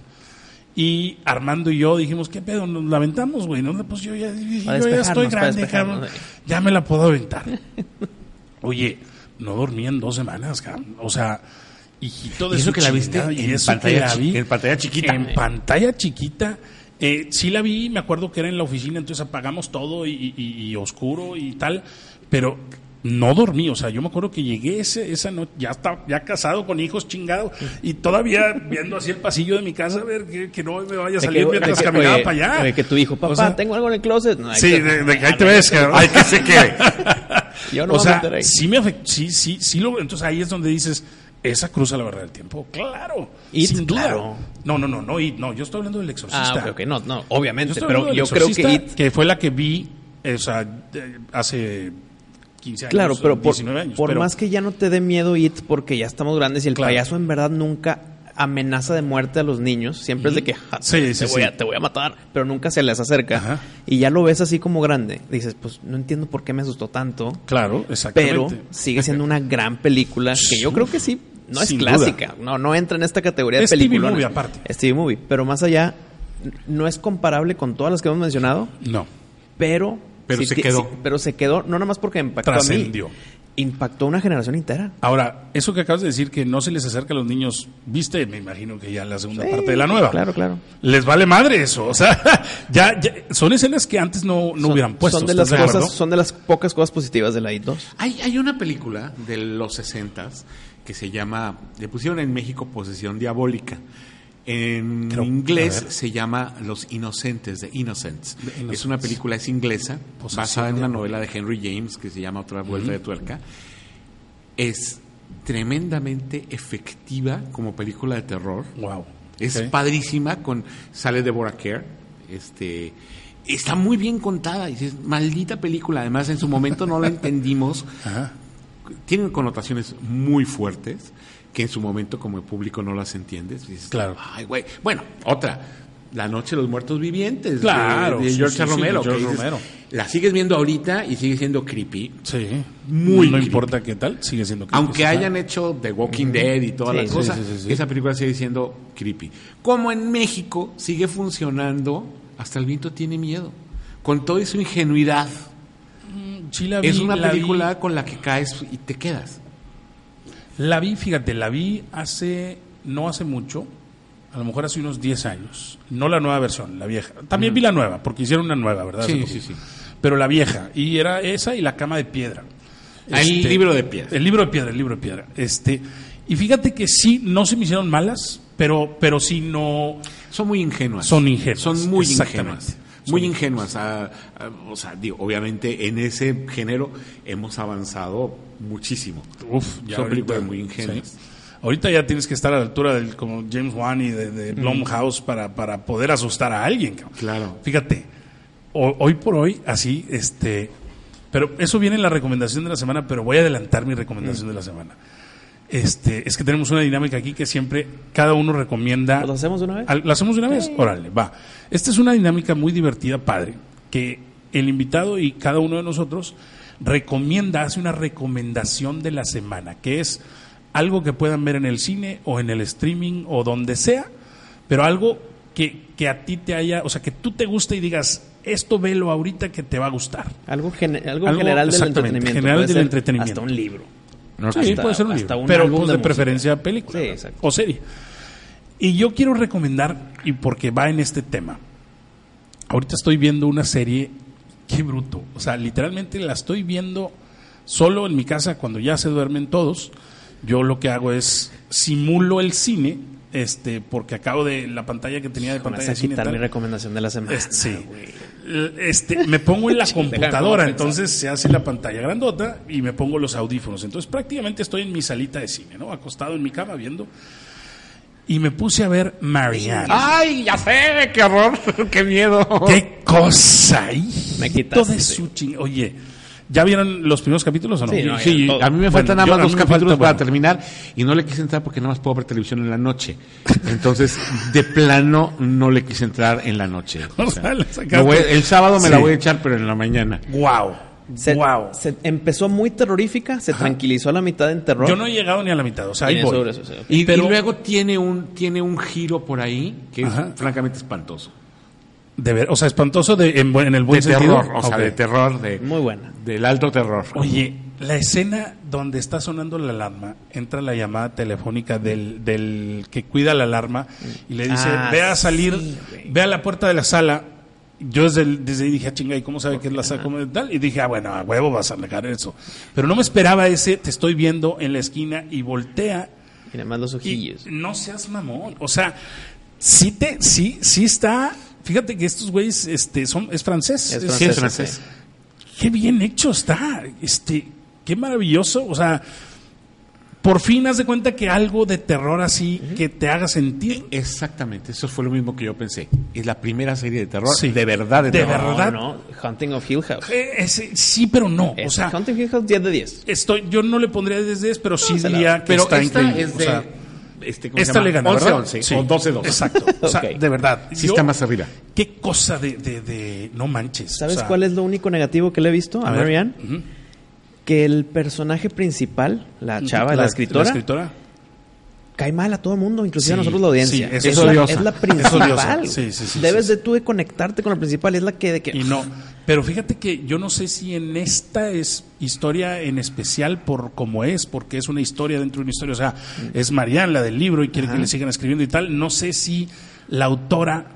Y Armando y yo dijimos, ¿qué pedo? ¿Nos la aventamos, güey? No, pues yo ya, yo ya estoy grande, cabrón. Ya me la puedo aventar. *laughs* Oye, no dormí en dos semanas, cabrón. O sea, hijito de Y eso que la viste y en eso que pantalla la chi- vi en pantalla chiquita. En pantalla chiquita Eh, sí la vi, me acuerdo que era en la oficina, entonces apagamos todo y, y- y oscuro y tal, pero no dormí, o sea, yo me acuerdo que llegué ese, esa noche, ya está, ya casado con hijos chingado, y todavía viendo así el pasillo de mi casa a ver que, que no me vaya a salir que- mientras que- caminaba oye, para allá. que tu hijo, papá, O sea, tengo algo en el closet. No, hay Sí, que- de, de que ahí te ves, cabrón. Hay que se *laughs* quede. Yo no o sea, sí me afectó, sí, sí, sí lo, entonces ahí es donde dices, esa cruza la verdad del tiempo, claro, It, sin duda. claro. No, no, no, no, It, no, yo estoy hablando del exorcista. Ah, ok, ok, no, no, obviamente, pero yo creo que It, que fue la que vi, o sea, hace 15 años, claro, pero por, 19 años, por pero- más que ya no te dé miedo It, porque ya estamos grandes y el Claro. payaso en verdad nunca amenaza de muerte a los niños, siempre es de que "Ja, Sí, te, sí, voy sí. A, te voy a matar, pero nunca se les acerca Ajá. y ya lo ves así como grande, dices, pues no entiendo por qué me asustó tanto, Claro, pero exactamente. sigue siendo una gran película que yo creo que sí, no es clásica, no, no entra en esta categoría Es de película. movie aparte. Es TV movie, pero más allá no es comparable con todas las que hemos mencionado, No, pero Pero se quedó. pero se quedó no nada más porque impactó a mí, Trascendió. impactó a una generación entera. Ahora, eso que acabas de decir que no se les acerca a los niños, viste, me imagino que ya la segunda Sí, parte de la nueva. Claro, claro. Les vale madre eso, o sea, *laughs* ya, ya- son escenas que antes no, no Son- hubieran puesto. Son de ¿estás las cosas, son de las pocas cosas positivas de la IT 2. Hay, hay una película de los 60 que se llama, le pusieron en México Posesión Diabólica. En Creo- inglés se llama Los Inocentes, de Innocents. The Innocents. Es una película, es inglesa, Posesión basada en una novela de Henry James que se llama Otra Vuelta de Tuerca. Es tremendamente efectiva como película de terror. Wow. Es padrísima con sale Deborah Kerr. Este está muy bien contada. Dices, maldita película. Además, en su momento no la *laughs* entendimos. Ajá. Tienen connotaciones muy fuertes que en su momento como público no las entiendes. Dices, Claro. Ay, güey. Bueno, otra. La noche de los muertos vivientes. Claro, De, George sí, sí, Romero. de George dices, Romero. La sigues viendo ahorita y sigue siendo creepy. Sí. Muy No creepy. importa qué tal, sigue siendo creepy, Aunque hayan claro. hecho The Walking Dead y todas Sí, las sí, cosas, sí, sí, sí. esa película sigue siendo creepy. Como en México sigue funcionando, hasta el viento tiene miedo. Con toda su ingenuidad. Sí la vi, es una la vi. película con la que caes y te quedas. La vi, fíjate, la vi hace, no hace mucho, a lo mejor hace unos 10 años. No la nueva versión, la vieja. También vi la nueva, porque hicieron una nueva, ¿verdad? Sí, sí, sí. Pero la vieja, y era esa y la cama de piedra. El libro de piedra. El libro de piedra, el libro de piedra. Este, y fíjate que sí, no se me hicieron malas, pero, pero sí no... Son muy ingenuas. Son ingenuas, Son muy exactamente. ingenuas. Muy ingenuas. Ah, o sea, digo, obviamente en ese género hemos avanzado muchísimo. Uf, Son películas muy ingenuas. sí. Ahorita ya tienes que estar a la altura del como James Wan y de, de Blumhouse para, para poder asustar a alguien. cabrón. Claro. Fíjate, ho- hoy por hoy, así, este, pero eso viene en la recomendación de la semana, pero voy a adelantar mi recomendación de la semana. Este, es que tenemos una dinámica aquí que siempre cada uno recomienda. ¿Lo hacemos de una vez? ¿Lo hacemos de una vez? Órale, va. Esta es una dinámica muy divertida, padre, que el invitado y cada uno de nosotros recomienda, hace una recomendación de la semana, que es algo que puedan ver en el cine o en el streaming o donde sea, pero algo que, que a ti te haya, o sea, que tú te guste y digas, esto velo ahorita que te va a gustar. Algo, gene- algo, Algo, general del entretenimiento. general del entretenimiento. Hasta un libro. Sí, Hasta- puede ser un hasta libro, un pero pues, de preferencia película Sí, ¿no? exacto. o serie. Y yo quiero recomendar, y porque va en este tema, ahorita estoy viendo una serie, qué bruto, o sea, literalmente la estoy viendo solo en mi casa cuando ya se duermen todos. Yo lo que hago es simulo el cine, este, porque acabo de la pantalla que tenía de pantalla vas a de cine. mi recomendación de la semana. Este, sí. güey. Este, me pongo en la *laughs* computadora, entonces se hace la pantalla grandota y me pongo los audífonos. Entonces prácticamente estoy en mi salita de cine, ¿no? Acostado en mi cama viendo. Y me puse a ver Marianne. ¡Ay, ya sé! ¡Qué horror! *laughs* ¡Qué miedo! ¡Qué cosa! Hijo Me quitaste. de su ching- Oye, ¿ya vieron los primeros capítulos o no? Sí, no, Sí, todo. a mí me Bueno, faltan nada yo- más dos capítulos falta, para bueno. terminar y no le quise entrar porque nada más puedo ver televisión en la noche. Entonces, de plano, no le quise entrar en la noche. O *laughs* O sea, me voy- el sábado me la voy a echar, pero en la mañana. ¡Wow! Se, ¡Wow! se empezó muy terrorífica, se tranquilizó a la mitad en terror. Yo no he llegado ni a la mitad, o sea, ahí voy. eso, sí. Y, Pero- y luego tiene un, tiene un giro por ahí que es francamente espantoso. De ver, o sea, espantoso de, en, buen- en el buen de sentido. terror, o sea, de terror, de, Muy buena. del alto terror. Oye, La escena donde está sonando la alarma, entra la llamada telefónica del, del que cuida la alarma y le dice, Ah, ve a salir, sí, ve a la puerta de la sala. Yo desde, ahí dije, ah, chinga, ¿y cómo sabe que es la sala? ¿Cómo es tal? Y dije, ah, bueno, a huevo vas a negar eso. Pero no me esperaba ese, te estoy viendo en la esquina y voltea Y nada más los y ojillos. no seas mamón. O sea, sí te, sí, sí está. Fíjate que estos güeyes, este, son, es francés. Es Es- Sí, es francés, francés. qué bien hecho está. Este, qué maravilloso. O sea, por fin haz de cuenta que algo de terror así que te haga sentir. Exactamente, eso fue lo mismo que yo pensé. Es la primera serie de terror, Sí. de verdad, de, De terror. verdad. No, no, Hunting of Hill House. Eh, ese- sí, pero no. O sea, Hunting of Hill House 10 de 10. estoy, yo no le pondría desde 10, pero sí la- diría que Pero está esta increíble. es O de... sea, este, ¿cómo se esta llama? le gana, 11 ¿verdad? 11 Sí. o 12 12. Exacto. *laughs* O sea, Ok. de verdad. Sí Yo- está más arriba. Qué cosa de, de, de- no manches. ¿Sabes o sea, cuál es lo único negativo que le he visto a, ver. Marianne? Ujú. Que el personaje principal, la chava, la, escritora, La escritora. Cae mal a todo el mundo, inclusive a nosotros la audiencia. sí, es es, la, es principal. Sí, sí, Debes de tú de conectarte con la principal, es la que... De que Y no. Pero fíjate que yo no sé si en esta es historia en especial por cómo es, porque es una historia dentro de una historia. O sea, es Marianne la del libro y quiere que le sigan escribiendo y tal. No sé si la autora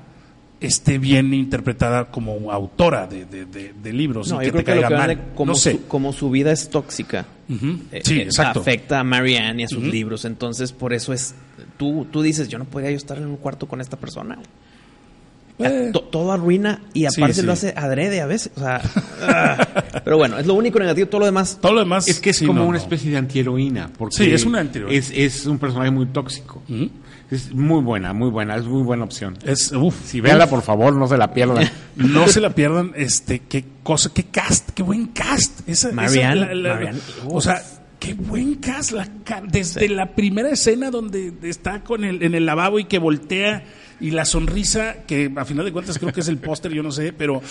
esté bien interpretada como autora de, de, de- de libros No, y yo que creo te que lo caiga que mal. como, no sé. su, como su vida es tóxica, eh, Sí, eh, exacto. afecta a Marianne y a sus libros. Entonces, por eso es. Tú, tú dices, yo no podría yo estar en un cuarto con esta persona. Eh. To- todo arruina y aparte sí. lo hace adrede a veces. O sea, *laughs* ah. pero bueno, es lo único negativo. Todo lo demás, Todo lo demás. Es que es sí, como no, una no. especie de antiheroína. Porque Sí, es una antiheroína. Es, es un personaje muy tóxico. Ujú. Es muy buena, muy buena, es muy buena opción. Es, uf, Si véanla, por favor, no se la pierdan. *laughs* No se la pierdan, este, qué cosa, qué cast, qué buen cast. Esa, esa- Marianne, Marianne, o sea, qué buen cast. La, ca- desde la primera escena donde está con el, en el lavabo y que voltea y la sonrisa, que a final de cuentas creo que es el póster, yo no sé, pero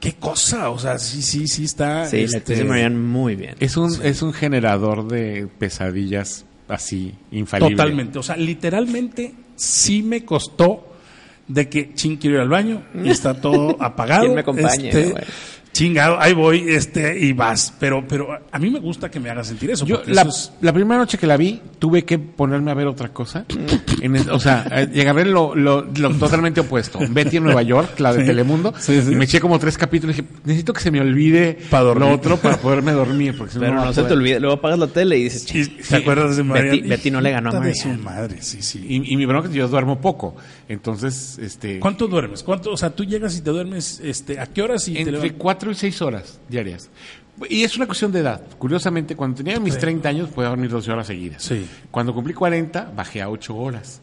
qué cosa. O sea, sí, sí, sí está. sí, la este, Marianne muy bien. Es un, es un generador de pesadillas así, infalible. Totalmente. O sea, literalmente sí me costó de que ching quiero ir al baño y está todo apagado. *laughs* ¿Quién me acompaña, Este? Chingado, ahí voy, este, y vas. Pero, pero a mí me gusta que me haga sentir eso. Yo, la, eso es- la primera noche que la vi, tuve que ponerme a ver otra cosa. *laughs* En el- o sea, eh, agarré lo, lo, lo totalmente opuesto. Betty en Nueva York, la de Sí. Telemundo. Sí, sí. Y me eché como tres capítulos y dije, necesito que se me olvide Pa' dormir. lo otro para poderme dormir. Porque si Pero no, no, no se te olvide. Luego apagas la tele y dices, y- ¿Te acuerdas de? Betty- Betty no le ganó a de su madre, sí, sí. Y, y mi bronca es que yo duermo poco. Entonces, este. ¿Cuánto duermes? ¿Cuánto, o sea, tú llegas y te duermes, este, ¿a qué horas y te Entre levantas? cuatro y seis horas diarias. Y es una cuestión de edad. Curiosamente, cuando tenía mis 30 años, podía dormir 12 horas seguidas. Sí. Cuando cumplí 40, bajé a 8 horas.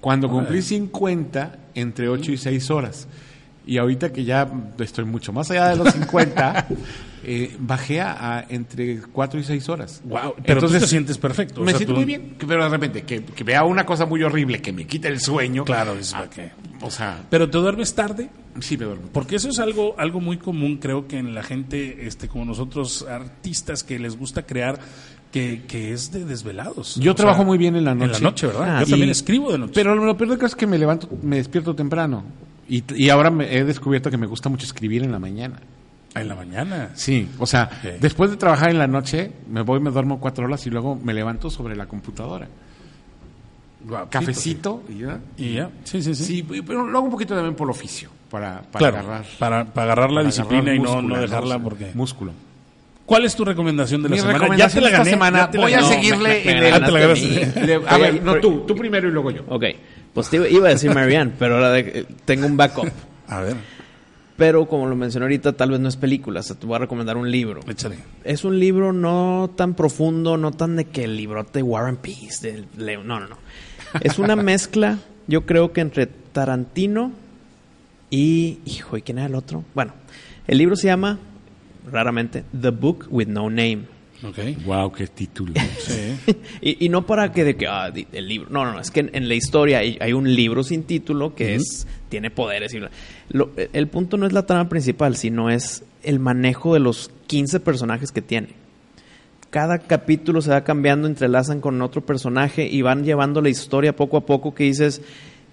Cuando cumplí 50, entre 8 y 6 horas. Y ahorita que ya estoy mucho más allá de los 50, *laughs* eh, bajé a, entre 4 y 6 horas. Wow, pero tú te sientes perfecto. o me sea, siento tú- muy bien, pero de repente que, que vea una cosa muy horrible que me quita el sueño. Claro, dices, ah, ¿para qué? O sea, Pero te duermes tarde. sí me duermo. Porque eso es algo, algo muy común, creo que en la gente, este, como nosotros, artistas que les gusta crear, que, que es de desvelados. Yo O trabajo sea, muy bien en la En la noche. noche, ¿verdad? Ah, Yo y- también escribo de noche. Pero lo peor de todo es que me levanto, me despierto temprano. Y, y ahora me he descubierto que me gusta mucho escribir en la mañana. En la mañana. Sí, o sea, después de trabajar en la noche, me voy, me duermo cuatro horas y luego me levanto sobre la computadora. Guau, Cafecito y ya. Y ya, sí, sí, sí. Sí, pero lo hago un poquito también por oficio, para, para claro, agarrar. para, para agarrar la para disciplina agarrar y no, no dejarla ¿no? porque... Músculo. ¿Cuál es tu recomendación de la Mi semana? recomendación ya te la esta gané. semana, ya te la voy a. No, seguirle me- me en el... Ah, *laughs* a. Le- ver, no tú, tú primero y luego yo. Ok, pues te iba- iba a decir Marianne, pero ahora de- tengo un backup. A ver, Pero como lo mencioné ahorita, tal vez no es película, o sea, te voy a recomendar un libro. échale. Es un libro no tan profundo, no tan de que el librote de War and Peace, del Leo, no, no, no. Es una *laughs* mezcla, yo creo que entre Tarantino y, hijo, ¿y quién era el otro? Bueno, el libro se llama, raramente, The Book with No Name. Wow, qué título. Sí. *laughs* Y, y no para que de que ah, el libro, no, no, no, es que en, en la historia hay, hay un libro sin título que es tiene poderes y. Lo- el punto no es la trama principal, sino es el manejo de los 15 personajes que tiene. Cada capítulo se va cambiando, entrelazan con otro personaje y van llevando la historia poco a poco que dices,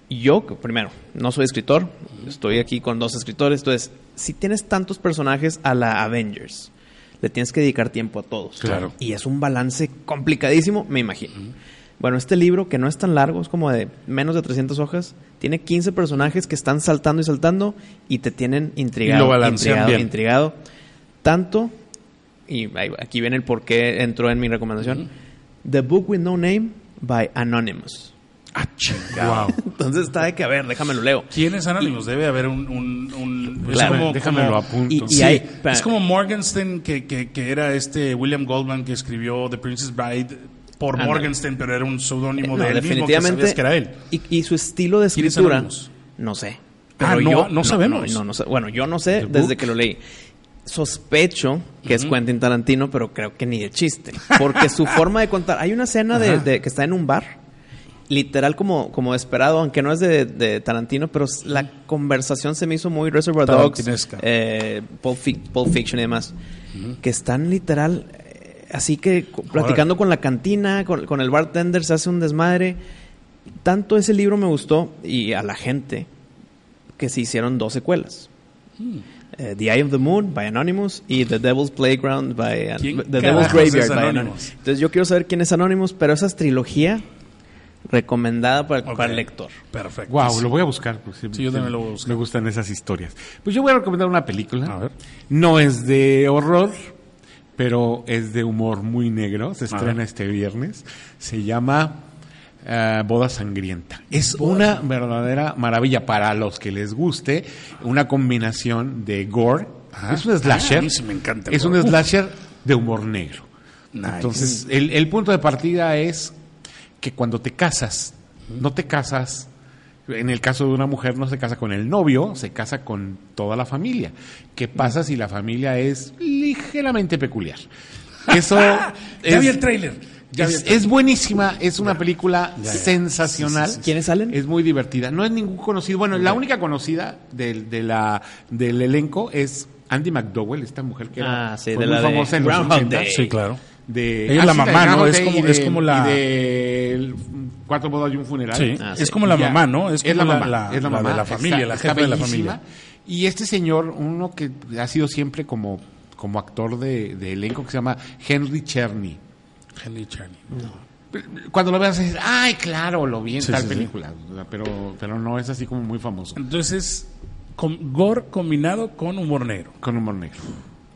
yo, primero, no soy escritor, estoy aquí con dos escritores, entonces, si tienes tantos personajes a la Avengers, le tienes que dedicar tiempo a todos. Claro. Y es un balance complicadísimo, me imagino. Bueno, este libro, que no es tan largo, es como de menos de 300 hojas, tiene 15 personajes que están saltando y saltando y te tienen intrigado, lo intrigado, bien. intrigado. Tanto, y aquí viene el por qué entró en mi recomendación, The Book with No Name by Anonymous. Ah, chingado. Wow. Entonces está de que, a ver, déjame lo leo. ¿Quién es Anonymous? Debe haber un... un, un- es Claro, como- déjame como- lo apunto. Y- y Sí, hay- espera. es como Morgenstern, que, que, que era este William Goldman que escribió The Princess Bride por Ándale. Morgenstern, pero era un seudónimo No, de él mismo que sabías que era él. Y, y su estilo de ¿Quién es escritura, no sé. Ah, no, no sabemos. no, no sé. Bueno, yo no sé desde que lo leí. Sospecho que es Quentin Tarantino, pero creo que ni de chiste. Porque su forma de contar. Hay una escena de que está en un bar, literal como, como esperado, aunque no es de, de Tarantino, pero la conversación se me hizo muy Reservoir Dogs, eh, Pulp, Fic- Pulp Fiction y demás. Que están literal. eh, Así que platicando con la cantina, con, con el bartender, se hace un desmadre. Tanto ese libro me gustó y a la gente que se hicieron dos secuelas. Eh, the Eye of the Moon by Anonymous y The Devil's Playground by ¿Quién The Devil's Graveyard by Anonymous? Anonymous. Entonces yo quiero saber quién es Anonymous, pero esa es trilogía recomendada para, el lector. Perfecto. Wow, lo voy a buscar. pues, Sí, yo también lo voy a buscar. Me gustan esas historias. Pues yo voy a recomendar una película. A ver. No es de horror, pero es de humor muy negro. Se estrena este viernes. Se llama eh, Boda Sangrienta. Es una verdadera maravilla para los que les guste. Una combinación de gore. Ajá. Es un slasher. Ah, a mí sí me encanta Es un gore. Slasher de humor negro. Nice. Entonces, el, el punto de partida es que cuando te casas, no te casas, en el caso de una mujer no se casa con el novio, se casa con toda la familia. ¿Qué pasa si la familia es ligeramente peculiar? Eso *laughs* ya es, vi el tráiler. Ya vi es, el tráiler. es buenísima, es una película Ya, ya. sensacional. Sí, sí, sí. ¿Quiénes salen? Es muy divertida. No es ningún conocido. Bueno, la única conocida del, de la, del elenco es Andy McDowell, esta mujer que era Ah, sí, de muy la de famosa en los Groundhog 80. Day. Sí, claro. De, Ella es la sí, mamá, ¿no? Es como- y de- es como la- y de el Cuatro bodas y un funeral. Sí, Ah, es como la Ya. mamá, ¿no? Es como la la, mamá, la- es la la mamá. de la familia, Está- la jefa de la familia. Y este señor, uno que ha sido siempre como, como actor de, de elenco, que se llama Henry Cherney. Henry Charney. Cuando lo veas, dices, ay, claro, lo vi en Sí, tal película. Pero, pero no es así como muy famoso. Entonces, con gore combinado con humor negro. Con humor negro.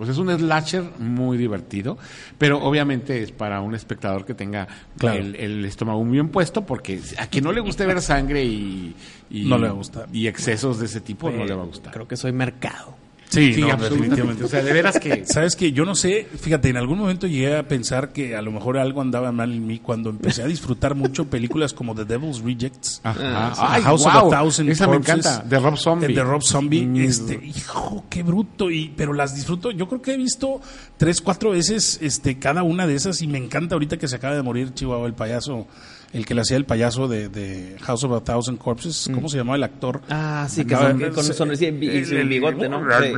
Pues es un slasher muy divertido, pero obviamente es para un espectador que tenga Claro. el, el estómago muy bien puesto, porque a quien no le guste ver sangre y, y- No le va a gustar. Y excesos de ese tipo, no le va a gustar. Creo que soy mercado. Sí, Sí, no, definitivamente. O sea, de veras que... *laughs* Sabes que yo no sé, fíjate, en algún momento llegué a pensar que a lo mejor algo andaba mal en mí cuando empecé a disfrutar mucho películas como The Devil's Rejects, Ajá. A Ay, House of a Thousand Esa me Corpses, encanta, de Rob Zombie. de Rob Zombie, Mm. este, hijo, qué bruto, y, pero las disfruto, yo creo que he visto tres, cuatro veces este, cada una de esas y me encanta ahorita que se acaba de morir Chihuahua, el payaso, el que le hacía el payaso de, de House of a Thousand Corpses, ¿cómo se llamaba el actor? Ah, sí, que Acaba- son- con un sonrisilla y sin bigote, ¿no? Sí.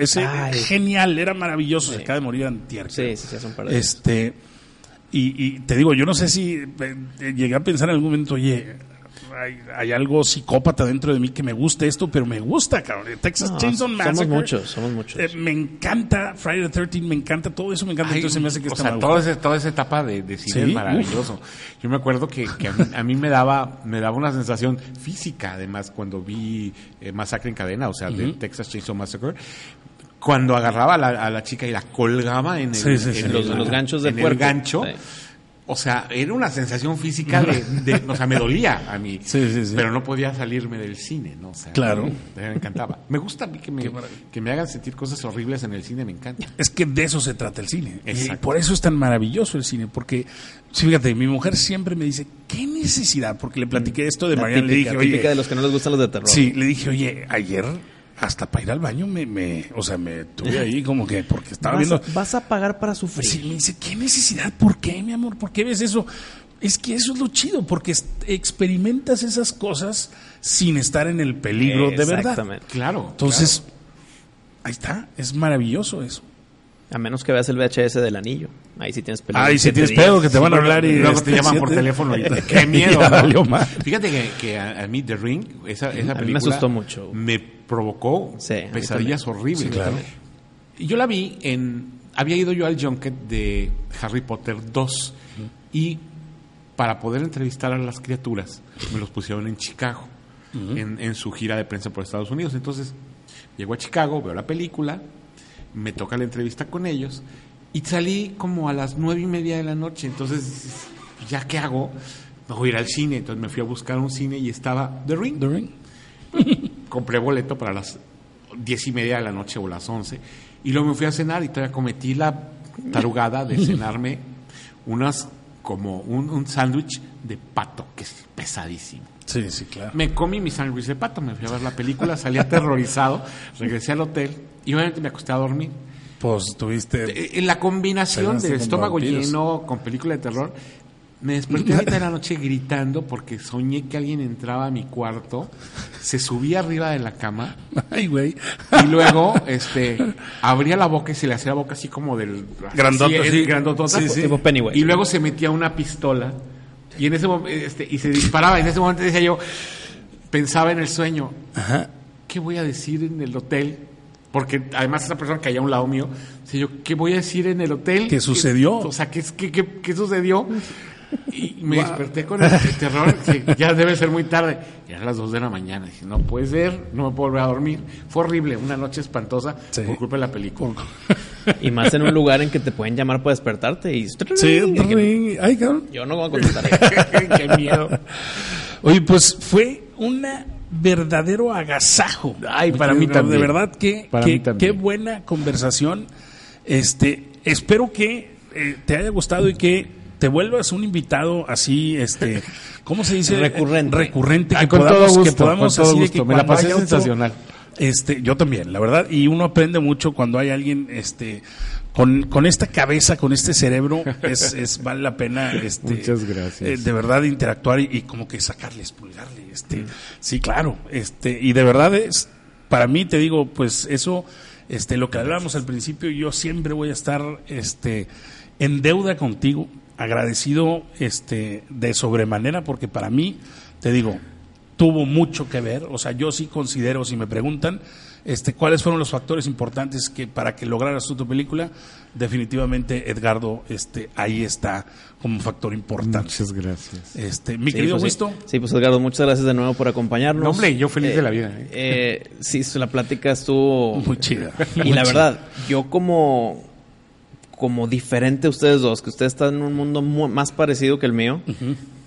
Ese Ay. genial, era maravilloso, se acaba de morir antier. Sí, sí, sí, de Este, y, y te digo, yo no sé si eh, llegué a pensar en algún momento, oye, hay, hay algo psicópata dentro de mí que me gusta esto, pero me gusta, cabrón. Texas No, Chainsaw somos Massacre. muchos, somos muchos. eh, me encanta Friday the 13 me encanta todo eso, me encanta. Ay, entonces se me hace que o está sea, guapo. ese- toda esa etapa de, de cine Sí, es maravilloso. Yo me acuerdo que, que a, mí, a mí me daba me daba una sensación física, además, cuando vi eh, Masacre en Cadena, o sea, de Texas Chainsaw Massacre, cuando agarraba a la, a la chica y la colgaba en, el, Sí, sí, sí. en Los- el- los ganchos de en el gancho. O sea, era una sensación física de, de- o sea, me dolía a mí, Sí, sí, sí. pero no podía salirme del cine, ¿no? O sea, Claro. me encantaba. Me gusta a mí que me, que me hagan sentir cosas horribles en el cine, me encanta. Es que de eso se trata el cine. Y por eso es tan maravilloso el cine. Porque, sí, fíjate, mi mujer siempre me dice, ¿qué necesidad? Porque le platiqué esto de La Mariana. Le típica, dije, oye, típica de los que no les gustan los de terror. Sí, le dije, oye, ayer hasta para ir al baño me, me o sea, me tuve ahí como que porque estaba vas, viendo. vas a pagar para sufrir. Sí, me dice, ¿qué necesidad? ¿Por qué, mi amor? ¿Por qué ves eso? Es que eso es lo chido, porque experimentas esas cosas sin estar en el peligro de verdad. Exactamente. Claro. Entonces, ahí está, es maravilloso eso. A menos que veas el VHS del anillo. Ahí sí tienes peligro. Si Siete tienes pedo que te van a Luego- hablar y luego este, te llaman por teléfono y *laughs* qué miedo. Ya ¿no? valió mal. Fíjate que, que a, a mí The Ring, esa, esa A mí me película asustó mucho. Me provocó Sí, pesadillas horribles. Sí, claro. Y yo la vi en había ido yo al junket de Harry Potter 2 y para poder entrevistar a las criaturas me los pusieron en Chicago, en, en su gira de prensa por Estados Unidos. Entonces, llego a Chicago, veo la película, me toca la entrevista con ellos y salí como a las nueve y media de la noche. Entonces, ¿ya qué hago? No voy a ir al cine. Entonces me fui a buscar un cine y estaba The Ring. The Ring. *laughs* Compré boleto para las diez y media de la noche o las once. Y luego me fui a cenar y todavía cometí la tarugada de *laughs* cenarme unas como un, un sándwich de pato, que es pesadísimo. Sí, sí, claro. Me comí mi sándwich de pato, me fui a ver la película, salí aterrorizado, *laughs* regresé al hotel y obviamente me acosté a dormir. Pues tuviste. Eh, En la combinación de estómago vampiros. lleno con película de terror, me desperté a mitad de la noche gritando porque soñé que alguien entraba a mi cuarto, se subía arriba de la cama Ay, güey. y luego este abría la boca y se le hacía la boca así como del Grandote, así, sí. grandotota. Sí, sí. Tipo Pennywise. y luego se metía una pistola y en ese este y se disparaba y en ese momento decía yo pensaba en el sueño Ajá. ¿qué voy a decir en el hotel? Porque además esa persona que hay a un lado mío, decía yo, ¿qué voy a decir en el hotel? ¿Qué sucedió? O sea, ¿qué, qué, qué, qué sucedió? Y me desperté con el, el terror, que ya debe ser muy tarde. Y eran las 2 de la mañana. Dije, no puede ser, no me puedo volver a dormir. Fue horrible, una noche espantosa Sí. por culpa de la película. Y más en un lugar en que te pueden llamar para despertarte y... Sí. Ay, cabrón. Yo no voy a contestar. *laughs* Qué miedo. Oye, pues fue un verdadero agasajo. Ay, para Mi mí también. De verdad que, Para que- mí también. qué buena conversación. Este, espero que eh, te haya gustado y que te vuelvas un invitado así, este, *laughs* ¿cómo se dice? Recurrente. Recurrente, Ah, que con todo podamos, gusto, que podamos con todo así de gusto. que Me la pasé sensacional. Este, yo también, la verdad, y uno aprende mucho cuando hay alguien, este, con, con esta cabeza, con este cerebro, es, *laughs* es vale la pena, este, Muchas gracias. eh, de verdad interactuar y, y como que sacarle, expulgarle, este, sí, claro, este, y de verdad es, para mí te digo, pues eso, este, lo que hablábamos al principio, yo siempre voy a estar, este, en deuda contigo, agradecido, este, de sobremanera, porque para mí, te digo, tuvo mucho que ver. O sea, yo sí considero, si me preguntan, este, cuáles fueron los factores importantes que para que lograras tu película, definitivamente Edgardo, este, ahí está como factor importante. Muchas gracias. Este, mi Sí, querido pues sí. Wisto, Sí, pues Edgardo, muchas gracias de nuevo por acompañarnos. No, hombre, yo feliz de la vida, ¿eh? eh, sí, la plática estuvo... muy chida. Y muy la chida. verdad, yo como, como diferente a ustedes dos, que ustedes están en un mundo mu- más parecido que el mío,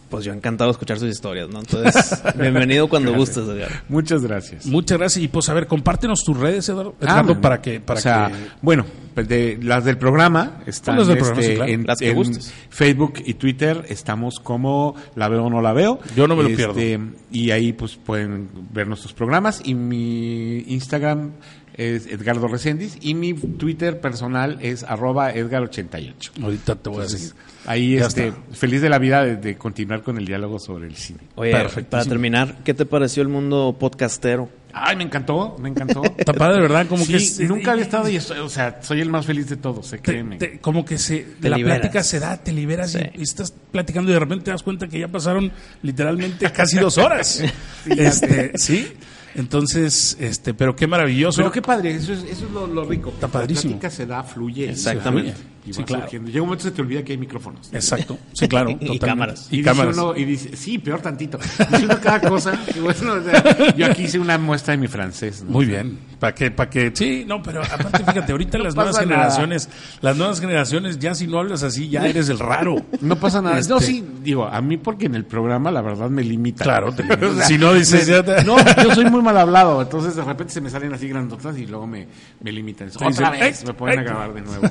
pues yo encantado de escuchar sus historias, ¿no? Entonces, *laughs* bienvenido cuando gustes, Edgar. Muchas gracias. Muchas gracias. Y pues a ver, compártenos tus redes, Eduardo, Edgardo, Ah, para que, para o sea, que bueno, pues de, las del programa están Las del este, programa, sí, claro. en, Las que en gustes. Facebook y Twitter estamos como La Veo o No La Veo. Yo no me lo Este, pierdo. Y ahí pues pueden ver nuestros programas y mi Instagram es Edgardo Reséndiz y mi Twitter personal es arroba Edgar88. ahorita te voy a seguir. Ahí este, está. feliz de la vida de, de continuar con el diálogo sobre el cine. Oye, para terminar, ¿qué te pareció el mundo podcastero? Ay, me encantó, me encantó. *laughs* Está padre, ¿verdad? Como Sí, que es- nunca había estado y estoy, o sea, soy el más feliz de todos, sé, te- créeme. te- como que se Te la liberas. plática se da, te liberas y- Sí. y, estás platicando y de repente te das cuenta que ya pasaron literalmente casi *laughs* dos horas. este, sí. Entonces, este, pero qué maravilloso. Pero qué padre, eso es, eso es lo, lo rico. Está padrísimo. La plática se da, fluye. Exactamente. Y Sí, va claro. surgiendo. Llega un momento que se te olvida que hay micrófonos. Exacto. Sí, claro. *laughs* Y totalmente. cámaras. Y, dice cámaras. uno- y dice, sí, peor tantito. Dice uno cada cosa. Y bueno, o sea, *laughs* yo aquí hice una muestra de mi francés. ¿no? Muy bien. Para que, para que, sí, no, pero aparte, fíjate, ahorita *laughs* No las nuevas nada. generaciones, las nuevas generaciones, ya si no hablas así, ya eres el raro. No pasa nada. Este- No, sí, digo, a mí porque en el programa la verdad me limita. Claro, te limita. O sea, Si no dices, me- ya te- No, yo soy muy mal hablado, entonces de repente se me salen así grandotas y luego me, me limitan. Otra dicen, vez "Ey, me ponen a ey". grabar de nuevo.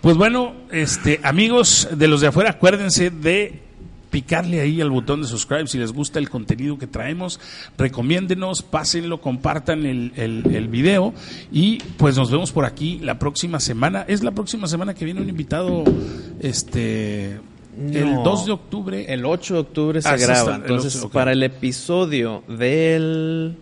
Pues bueno, este, amigos de los de afuera, acuérdense de picarle ahí al botón de subscribe si les gusta el contenido que traemos, recomiéndenos, pásenlo, compartan el, el, el video y pues nos vemos por aquí la próxima semana. Es la próxima semana que viene un invitado, este, el No. 2 de octubre. El 8 de octubre se Ah, graba. está, el Entonces, 8, ok. para el episodio del,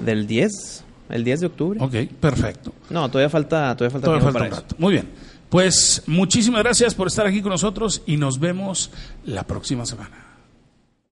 del 10, el 10 de octubre. Ok, perfecto. No, todavía falta, todavía falta Todavía un eso. rato. Muy bien. Pues muchísimas gracias por estar aquí con nosotros y nos vemos la próxima semana.